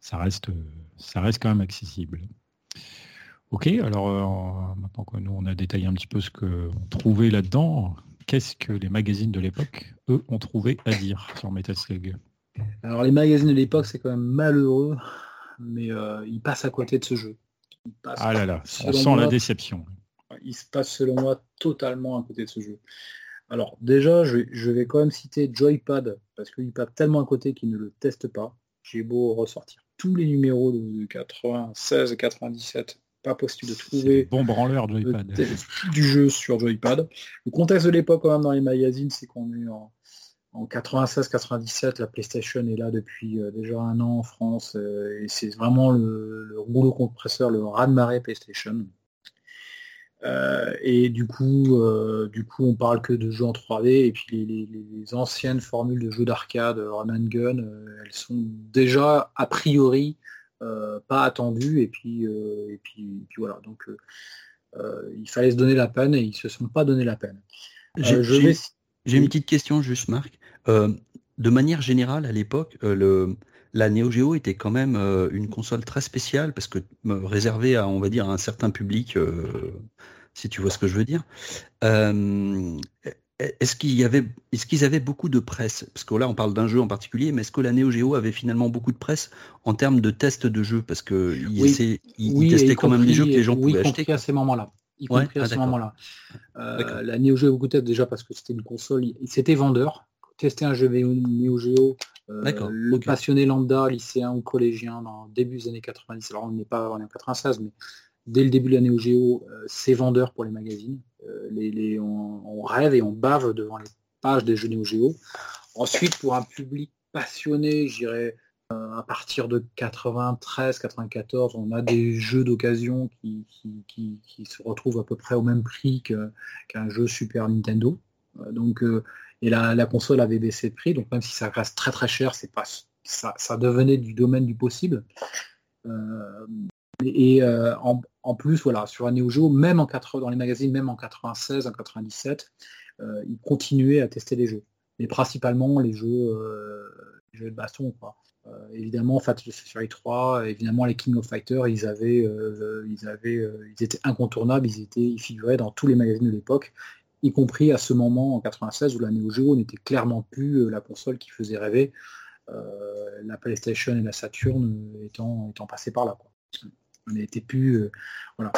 ça reste ça reste quand même accessible. Ok, alors euh, maintenant que nous on a détaillé un petit peu ce qu'on trouvait là-dedans, qu'est-ce que les magazines de l'époque, eux, ont trouvé à dire sur Metaslug Alors les magazines de l'époque, c'est quand même malheureux, mais euh, ils passent à côté de ce jeu. ah là là, on sent la déception. Il se passe selon moi totalement à côté de ce jeu. Alors déjà, je, vais quand même citer Joypad, parce qu'il passe tellement à côté qu'il ne le teste pas. J'ai beau ressortir tous les numéros de 96 et 97 pas possible de trouver bon branleur Joypad. du jeu sur Joypad. Le contexte de l'époque quand même dans les magazines, c'est qu'on est en, 96-97, la PlayStation est là depuis euh, déjà un an en France euh, et c'est vraiment le, rouleau compresseur, le raz-de-marée PlayStation. Euh, et du coup, du coup, on parle que de jeux en 3D et puis les, anciennes formules de jeux d'arcade, run and gun, elles sont déjà a priori euh, pas attendu et puis, euh, et puis, voilà. Donc euh, il fallait se donner la peine et ils se sont pas donné la peine. J'ai une petite question juste Marc. de manière générale à l'époque, le la Neo Geo était quand même une console très spéciale parce que réservée à on va dire à un certain public si tu vois ce que je veux dire. Est-ce qu'il y avait, est-ce qu'ils avaient beaucoup de presse? Parce que là, on parle d'un jeu en particulier, mais est-ce que la Neo Geo avait finalement beaucoup de presse en termes de tests de jeu Parce que il, testait quand même des jeux que les gens pouvaient acheter. à ces moments-là. Y compris à ce moment-là. Euh, la Neo Geo beaucoup de déjà parce que c'était une console, c'était vendeur. Tester un jeu Neo Geo, euh, le passionné lambda, lycéen ou collégien dans début des années 90. Alors on n'est pas en 96, mais dès le début de la Neo Geo, euh, c'est vendeur pour les magazines. Euh, on, rêve et on bave devant les pages des jeux Neo. Ensuite, pour un public passionné, j'irais euh, à partir de 93, 94, on a des jeux d'occasion qui, se retrouvent à peu près au même prix qu'un jeu Super Nintendo. donc, et la, console avait baissé de prix, donc même si ça reste très très cher, c'est pas ça, devenait du domaine du possible. et en, plus, voilà, sur un Neo même en 4, dans les magazines, même en 96, en 97, ils continuaient à tester les jeux. Mais principalement les jeux, les jeux de baston. Quoi. Euh, évidemment, Fatal Fury 3, évidemment les King of Fighters, ils avaient, euh, ils avaient, euh, ils étaient incontournables, ils étaient, ils figuraient dans tous les magazines de l'époque, y compris à ce moment en 96 où la Neo n'était clairement plus la console qui faisait rêver, la PlayStation et la Saturn étant, étant passées par là. Quoi. On n'était plus, voilà.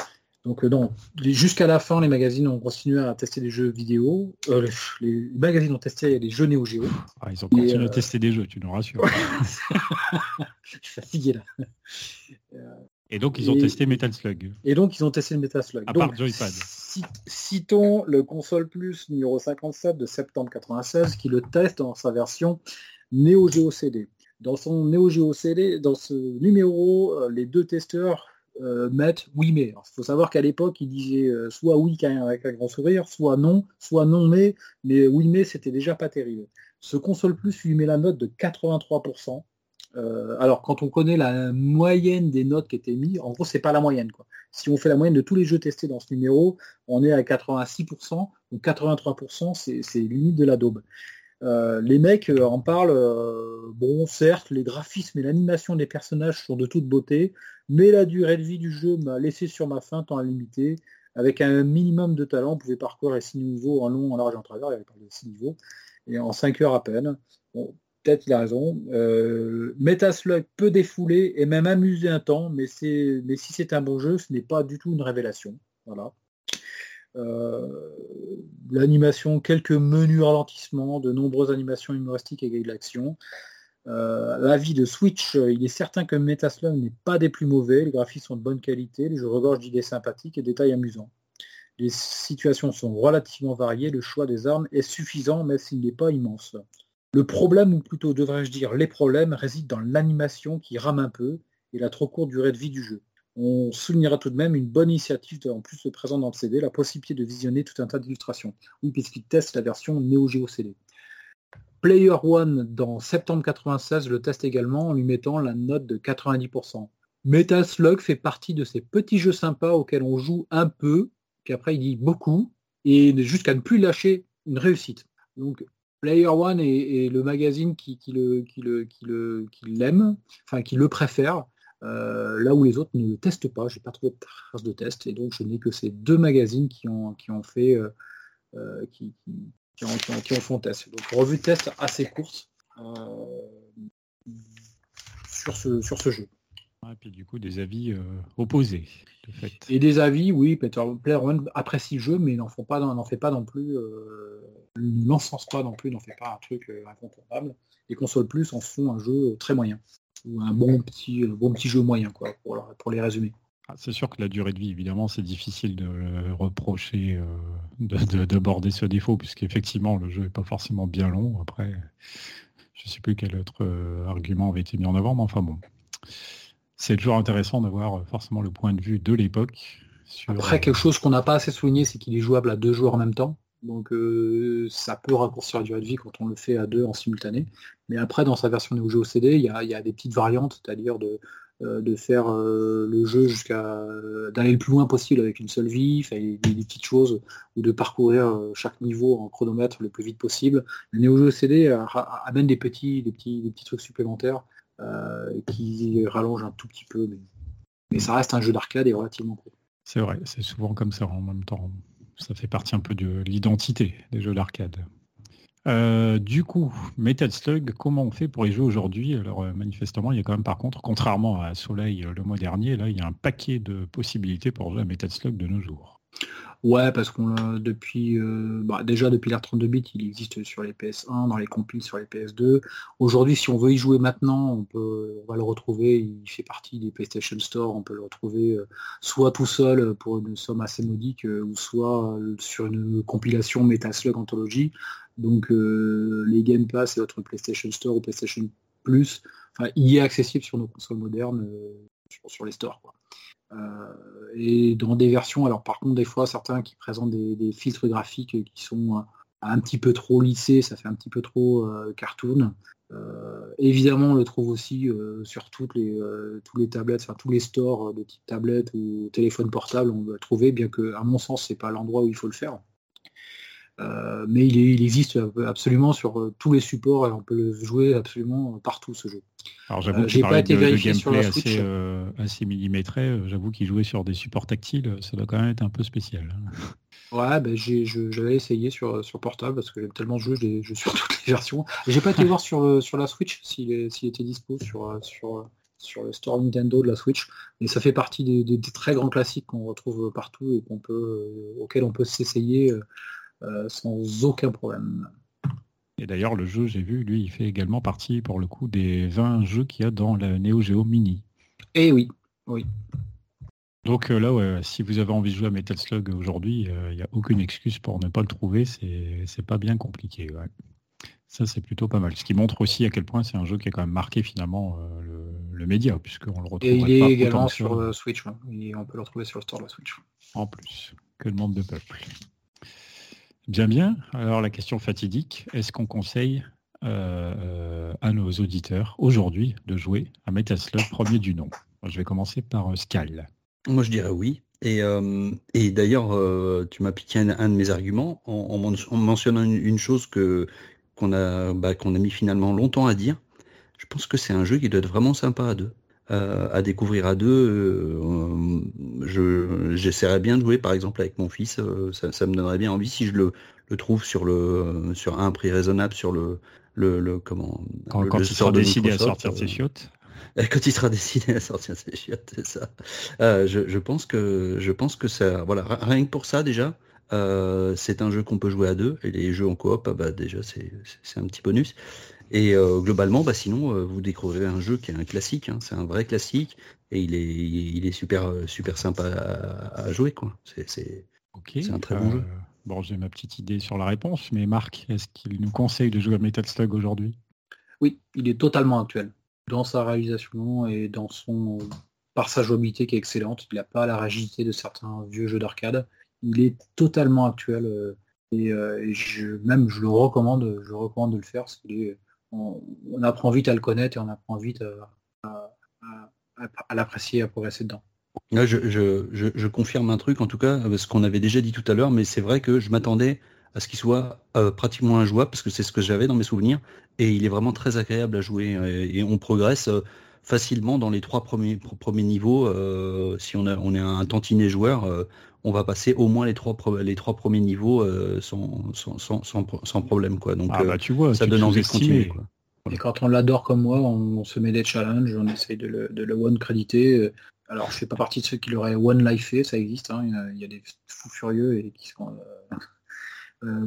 Donc euh, non, jusqu'à la fin, les magazines ont continué à tester des jeux vidéo. Euh, les, magazines ont testé des jeux Neo Geo. Ah, ils ont continué à euh, tester des jeux, tu nous rassures. *laughs* Je suis fatigué là. Et donc ils ont testé Metal Slug. Et donc ils ont testé le Metal Slug. À part Joypad. Citons le console plus numéro 57 de septembre 96 qui le teste dans sa version Neo Geo CD. Dans son Neo Geo CD, dans ce numéro, les deux testeurs euh, mettre oui mais. Il faut savoir qu'à l'époque, il disait euh, soit oui avec un grand sourire, soit non, soit non mais, mais oui mais c'était déjà pas terrible. Ce console plus lui met la note de 83%. Euh, alors quand on connaît la moyenne des notes qui étaient mises, en gros c'est pas la moyenne quoi. Si on fait la moyenne de tous les jeux testés dans ce numéro, on est à 86%, donc 83% c'est limite de la daube. Les mecs en parlent, bon certes les graphismes et l'animation des personnages sont de toute beauté, mais la durée de vie du jeu m'a laissé sur ma fin tant à limiter. Avec un minimum de talent, on pouvait parcourir 6 niveaux en long, en large et en travers, il avait parlé de 6 niveaux, et en 5 heures à peine. peut-être il a raison. Euh, Metaslug peut défouler et même amuser un temps, mais, mais si c'est un bon jeu, ce n'est pas du tout une révélation. Voilà. Euh, l'animation, quelques menus ralentissements, de nombreuses animations humoristiques et de l'action. Euh, l'avis de Switch, euh, il est certain que Metaslug n'est pas des plus mauvais, les graphismes sont de bonne qualité, les jeux regorgent d'idées sympathiques et détails amusants. Les situations sont relativement variées, le choix des armes est suffisant, mais s'il n'est pas immense. Le problème, ou plutôt devrais-je dire les problèmes, résident dans l'animation qui rame un peu et la trop courte durée de vie du jeu. On soulignera tout de même une bonne initiative, en plus le présent dans le CD, la possibilité de visionner tout un tas d'illustrations. Oui, puisqu'il teste la version Neo Geo CD. Player One dans septembre 96 le teste également en lui mettant la note de 90%. Metal Slug fait partie de ces petits jeux sympas auxquels on joue un peu, puis après il dit beaucoup, et jusqu'à ne plus lâcher une réussite. Donc Player One est, le magazine qui, le, qui, qui l'aime, enfin qui le préfère, euh, là où les autres ne le testent pas. J'ai pas trouvé de trace de test, et donc je n'ai que ces deux magazines qui ont, qui ont fait, euh, euh, qui, qui en, font test. Donc revue de test assez courte sur, ce, sur ce jeu. Et puis du coup des avis euh, opposés. Et des avis, oui, Peter Player apprécie le jeu, mais n'en font pas, n'en fait pas non plus, euh, n'encense pas non plus, n'en fait pas un truc euh, incontournable. Et console plus en font un jeu très moyen ou un bon petit, bon petit jeu moyen quoi, pour, pour les résumer. Ah, c'est sûr que la durée de vie, évidemment, c'est difficile de reprocher euh, d'aborder ce défaut, puisqu'effectivement, le jeu n'est pas forcément bien long. Après, je ne sais plus quel autre euh, argument avait été mis en avant, mais enfin bon. C'est toujours intéressant d'avoir euh, forcément le point de vue de l'époque. Après, quelque chose qu'on n'a pas assez souligné, c'est qu'il est jouable à deux joueurs en même temps. Donc ça peut raccourcir la durée de vie quand on le fait à deux en simultané. Mais après, dans sa version Neo Geo CD, il y a, des petites variantes, c'est-à-dire de, euh, faire euh, le jeu jusqu'à euh, d'aller le plus loin possible avec une seule vie, des, des, petites choses, ou de parcourir chaque niveau en chronomètre le plus vite possible. Le Neo Geo CD amène des petits, des trucs supplémentaires qui rallongent un tout petit peu, mais, mais ça reste un jeu d'arcade et relativement court. C'est vrai, c'est souvent comme ça en même temps. Ça fait partie un peu de l'identité des jeux d'arcade. Euh, du coup, Metal Slug, comment on fait pour y jouer aujourd'hui? Alors euh, manifestement, il y a quand même par contre, contrairement à Soleil euh, le mois dernier, là, il y a un paquet de possibilités pour jouer à Metal Slug de nos jours. Ouais, parce qu'on depuis bah, déjà depuis l'ère 32 bits, il existe sur les PS1, dans les compiles sur les PS2. Aujourd'hui, si on veut y jouer maintenant, on peut, on va le retrouver. Il fait partie des PlayStation Store. On peut le retrouver soit tout seul pour une somme assez modique, ou soit sur une compilation Metal Slug Anthology. Donc euh, les Game Pass et autres PlayStation Store ou PlayStation Plus, il est accessible sur nos consoles modernes, euh, sur, les stores. Euh, et dans des versions, alors par contre des fois certains qui présentent des, filtres graphiques qui sont un petit peu trop lissés, ça fait un petit peu trop cartoon. évidemment, on le trouve aussi sur toutes les, tous les tablettes, enfin tous les stores de type tablette ou téléphone portable, on peut le trouver, bien que, à mon sens, c'est pas l'endroit où il faut le faire. Mais il, existe absolument sur tous les supports et on peut le jouer absolument partout ce jeu. Alors j'avoue j'ai pas été vérifié sur la Switch. Assez, assez millimétré, j'avoue qu'il jouait sur des supports tactiles, ça doit quand même être un peu spécial. Ouais, ben j'avais essayé sur, sur portable parce que j'aime tellement jouer, je, je sur toutes les versions. J'ai pas été voir sur, sur la Switch s'il était dispo sur, sur, sur le store Nintendo de la Switch, mais ça fait partie des, très grands classiques qu'on retrouve partout et qu'on peut, auxquels on peut s'essayer euh, sans aucun problème. Et d'ailleurs, le jeu, j'ai vu, lui, il fait également partie pour le coup des 20 jeux qu'il y a dans la Neo Geo Mini. Eh oui, oui. Donc euh, là, si vous avez envie de jouer à Metal Slug aujourd'hui, il euh, n'y a aucune excuse pour ne pas le trouver. C'est pas bien compliqué. Ça, c'est plutôt pas mal. Ce qui montre aussi à quel point c'est un jeu qui a quand même marqué finalement euh, le, média, puisqu'on le retrouve. Et il est également sur Switch. Hein. on peut le retrouver sur le store de la Switch. En plus, que demande de peuple. Bien, bien. Alors la question fatidique, est-ce qu'on conseille à nos auditeurs aujourd'hui de jouer à Metal premier du nom? Je vais commencer par Scal. Moi, je dirais oui. Et, euh, d'ailleurs, euh, tu m'as piqué un, de mes arguments en, mentionnant une, chose que qu'on a bah, qu'on a mis finalement longtemps à dire. Je pense que c'est un jeu qui doit être vraiment sympa à deux. Euh, à découvrir à deux, je j'essaierais bien de jouer par exemple avec mon fils, ça, me donnerait bien envie si je le, le trouve sur le sur un prix raisonnable sur le le, le comment quand, le, il sera décidé à sortir ses chiottes. *laughs* Quand il sera décidé à sortir ses chiottes, c'est ça. Euh, je, pense que je pense que ça, voilà, rien que pour ça déjà, euh, c'est un jeu qu'on peut jouer à deux. Et les jeux en coop, ah bah déjà c'est un petit bonus. Et euh, globalement, bah sinon vous découvrez un jeu qui est un classique. Hein. c'est un vrai classique et il est il est super super sympa à, jouer quoi. C'est un très bon jeu. Bon, j'ai ma petite idée sur la réponse, mais Marc, est-ce qu'il nous conseille de jouer à Metal Slug aujourd'hui? Oui, il est totalement actuel dans sa réalisation et dans son par sa jouabilité qui est excellente. Il n'a pas la rigidité de certains vieux jeux d'arcade. Il est totalement actuel euh, euh, et, je, même je le recommande, je recommande de le faire parce on, apprend vite à le connaître et on apprend vite euh, à, l'apprécier, à progresser dedans. Là, je, confirme un truc, en tout cas, ce qu'on avait déjà dit tout à l'heure, mais c'est vrai que je m'attendais à ce qu'il soit pratiquement injouable, parce que c'est ce que j'avais dans mes souvenirs et il est vraiment très agréable à jouer euh, et on progresse euh, facilement dans les trois premiers, niveaux. Euh, si on est un tantinet joueur, on va passer au moins les trois, les trois premiers niveaux sans, sans, problème. Quoi. Donc ah bah, tu vois, ça donne envie de continuer. Et quand on l'adore comme moi, on, se met des challenges, on essaye de le, de le one créditer. Alors je fais pas partie de ceux qui l'auraient one life ça existe. Hein. Il, y a, des fous furieux et qui sont euh,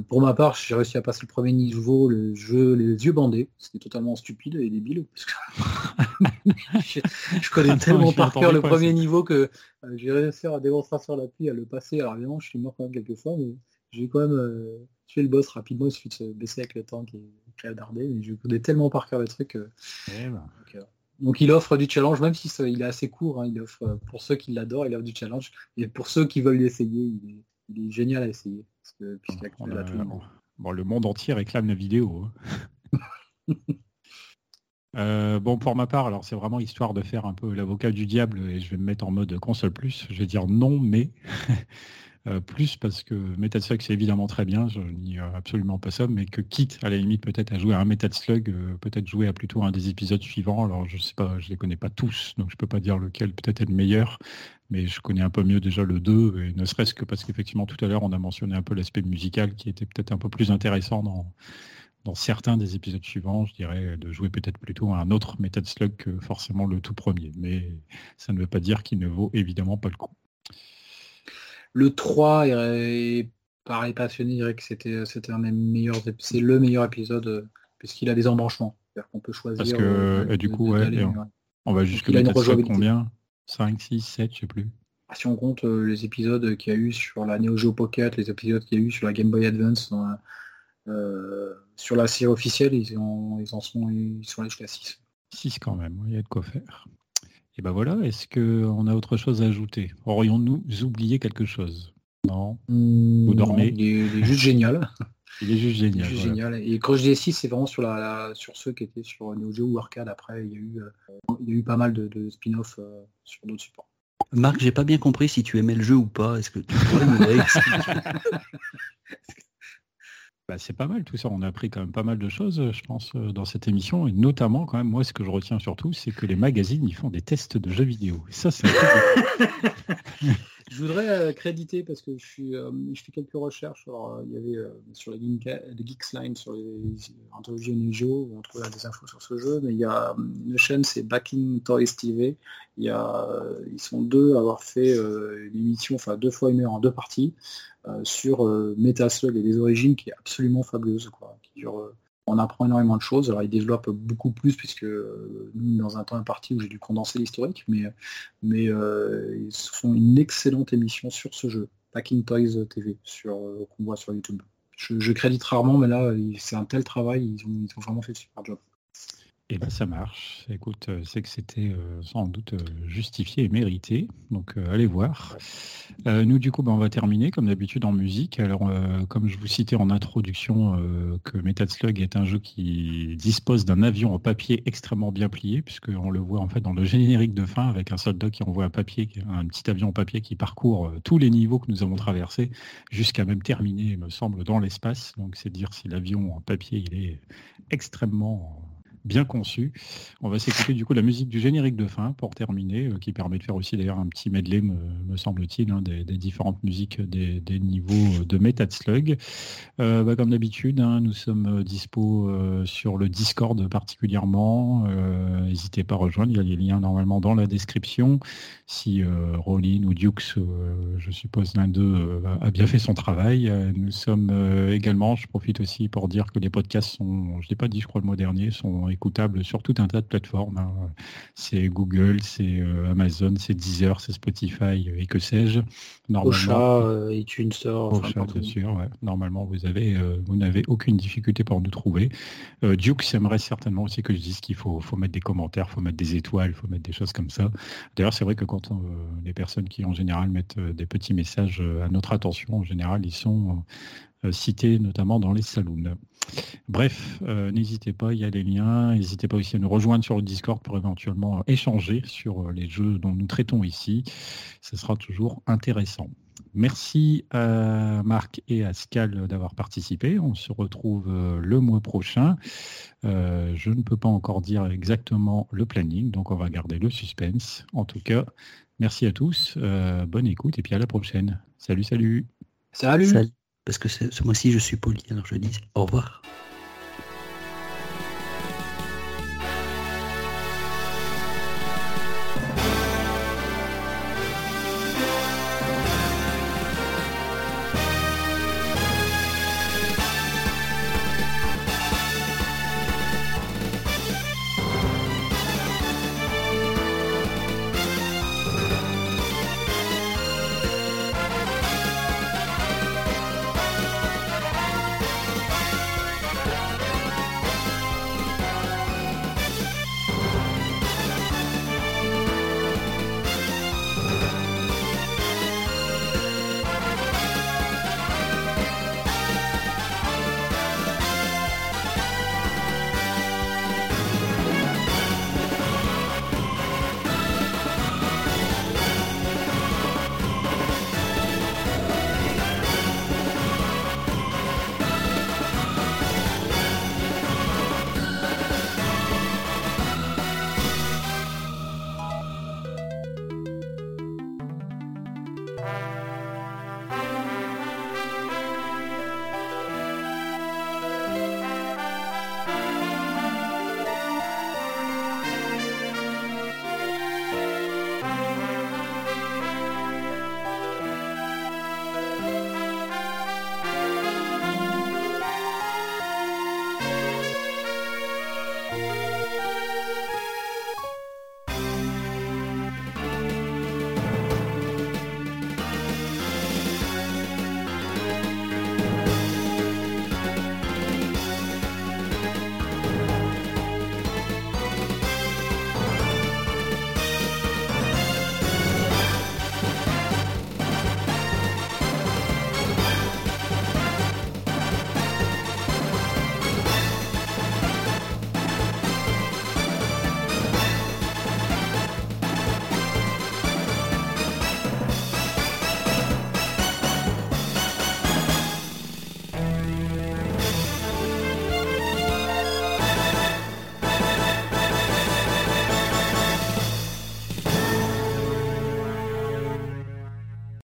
pour ma part, j'ai réussi à passer le premier niveau, le jeu les yeux bandés. C'était totalement stupide et débile. *laughs* je, connais *laughs* tellement par cœur le premier niveau que euh, j'ai réussi à démonstration à l'appui à le passer. Alors évidemment, je suis mort quand même quelques fois, mais j'ai quand même euh, tué le boss rapidement. Il suffit de se baisser avec le temps qui est, est dardé. Mais je connais tellement par cœur le truc. Eh ben. donc, il offre du challenge, même si il est assez court. Hein, il offre pour ceux qui l'adorent, il offre du challenge. Et pour ceux qui veulent l'essayer, il est génial à essayer bon, le monde entier réclame la vidéo. Hein. *laughs* Euh, bon, pour ma part, alors c'est vraiment histoire de faire un peu l'avocat du diable et je vais me mettre en mode console plus. Je vais dire non, mais euh, plus parce que Metal Slug c'est évidemment très bien, je n'y absolument pas ça, mais que quitte à la limite peut-être à jouer à un Metal Slug, euh, peut-être jouer à plutôt un des épisodes suivants. Alors je sais pas, je les connais pas tous, donc je peux pas dire lequel peut-être est le meilleur, mais je connais un peu mieux déjà le 2, et ne serait-ce que parce qu'effectivement tout à l'heure on a mentionné un peu l'aspect musical qui était peut-être un peu plus intéressant dans, dans certains des épisodes suivants, je dirais, de jouer peut-être plutôt à un autre Metal Slug que forcément le tout premier. Mais ça ne veut pas dire qu'il ne vaut évidemment pas le coup. Le 3 est, par les passionnés, dirais que c'était un des meilleurs c'est le meilleur épisode euh, puisqu'il a des embranchements. C'est-à-dire qu'on peut choisir. Parce que euh, du coup, on, va jusqu'à Metal Slug combien? 5, 6, 7, je sais plus. Ah, si on compte euh, les épisodes qu'il y a eu sur la Neo Geo Pocket, les épisodes qu'il y a eu sur la Game Boy Advance, euh, sur la série officielle, ils, ils en sont, ils sont jusqu'à 6. 6 quand même, il y a de quoi faire. Et ben voilà, est-ce qu'on a autre chose à ajouter? Aurions-nous oublié quelque chose? Non? Mmh, Vous dormez? *laughs* il est, juste génial. Il est juste génial. génial. Et Crush DS6, c'est vraiment sur, la, sur ceux qui étaient sur Neo Geo ou Arcade. Après, il y a eu, il y a eu pas mal de, de spin-off sur d'autres supports. Marc, j'ai pas bien compris si tu aimais le jeu ou pas. Est-ce que tu pourrais nous *laughs* *laughs* bah, c'est pas mal tout ça. On a appris quand même pas mal de choses, je pense, dans cette émission. Et notamment, quand même, moi, ce que je retiens surtout, c'est que les magazines, ils font des tests de jeux vidéo. Et ça, c'est *laughs* *laughs* Je voudrais euh, créditer parce que je, suis, euh, je fais quelques recherches. Euh, il y avait sur la Geeks Line, sur les interviews Neo, on trouvait des infos sur ce jeu, mais il y a une chaîne, c'est Backing Toys TV. Il y a, ils sont deux à avoir fait une émission, enfin deux fois une heure en deux parties, sur Metaslug et les origines, qui est absolument fabuleuse, quoi, qui dure on apprend énormément de choses. Alors, il développe beaucoup plus, puisque euh, dans un temps imparti où j'ai dû condenser l'historique, mais, mais euh, ils font une excellente émission sur ce jeu, Packing Toys TV, sur, euh, qu'on voit sur YouTube. Je, crédite rarement, mais là, c'est un tel travail, ils ont, ils ont vraiment fait super job. Et eh ben ça marche. Écoute, euh, c'est que c'était euh, sans doute euh, justifié et mérité. Donc allez voir. nous du coup, ben, on va terminer comme d'habitude en musique. Alors comme je vous citais en introduction que Metal Slug est un jeu qui dispose d'un avion en papier extrêmement bien plié, puisqu'on le voit en fait dans le générique de fin avec un soldat qui envoie un papier, un petit avion en papier qui parcourt tous les niveaux que nous avons traversés jusqu'à même terminer, me semble, dans l'espace. Donc c'est dire si l'avion en papier il est extrêmement bien conçu. On va s'écouter du coup la musique du générique de fin pour terminer, euh, qui permet de faire aussi d'ailleurs un petit medley, me, semble-t-il, hein, des, différentes musiques des, niveaux euh, de Metal Slug. Euh, bah, comme d'habitude, hein, nous sommes dispo sur le Discord particulièrement. N'hésitez pas à rejoindre, il y a les liens normalement dans la description. Si Rollin ou Dukes, je suppose l'un d'eux, a bien fait son travail. nous sommes également, je profite aussi pour dire que les podcasts sont, je ne l'ai pas dit je crois le mois dernier, sont écoutable sur tout un tas de plateformes. Hein. C'est Google, c'est euh, Amazon, c'est Deezer, c'est Spotify et que sais-je. Normalement, euh, iTunes Store, bien sûr. Normalement, vous avez, euh, vous n'avez aucune difficulté pour nous trouver. Duke aimerait certainement aussi que je dise qu'il faut, faut mettre des commentaires, faut mettre des étoiles, faut mettre des choses comme ça. D'ailleurs, c'est vrai que quand les personnes qui en général mettent des petits messages à notre attention, en général, ils sont cités notamment dans les saloons. Bref, euh, n'hésitez pas, il y a des liens. N'hésitez pas aussi à nous rejoindre sur le Discord pour éventuellement échanger sur euh, les jeux dont nous traitons ici. Ce sera toujours intéressant. Merci à Marc et à Scal d'avoir participé. On se retrouve euh, le mois prochain. je ne peux pas encore dire exactement le planning, donc on va garder le suspense. En tout cas, merci à tous. bonne écoute et puis à la prochaine. Salut, salut. Salut. Parce que ce mois-ci, je suis poli, alors je dis au revoir.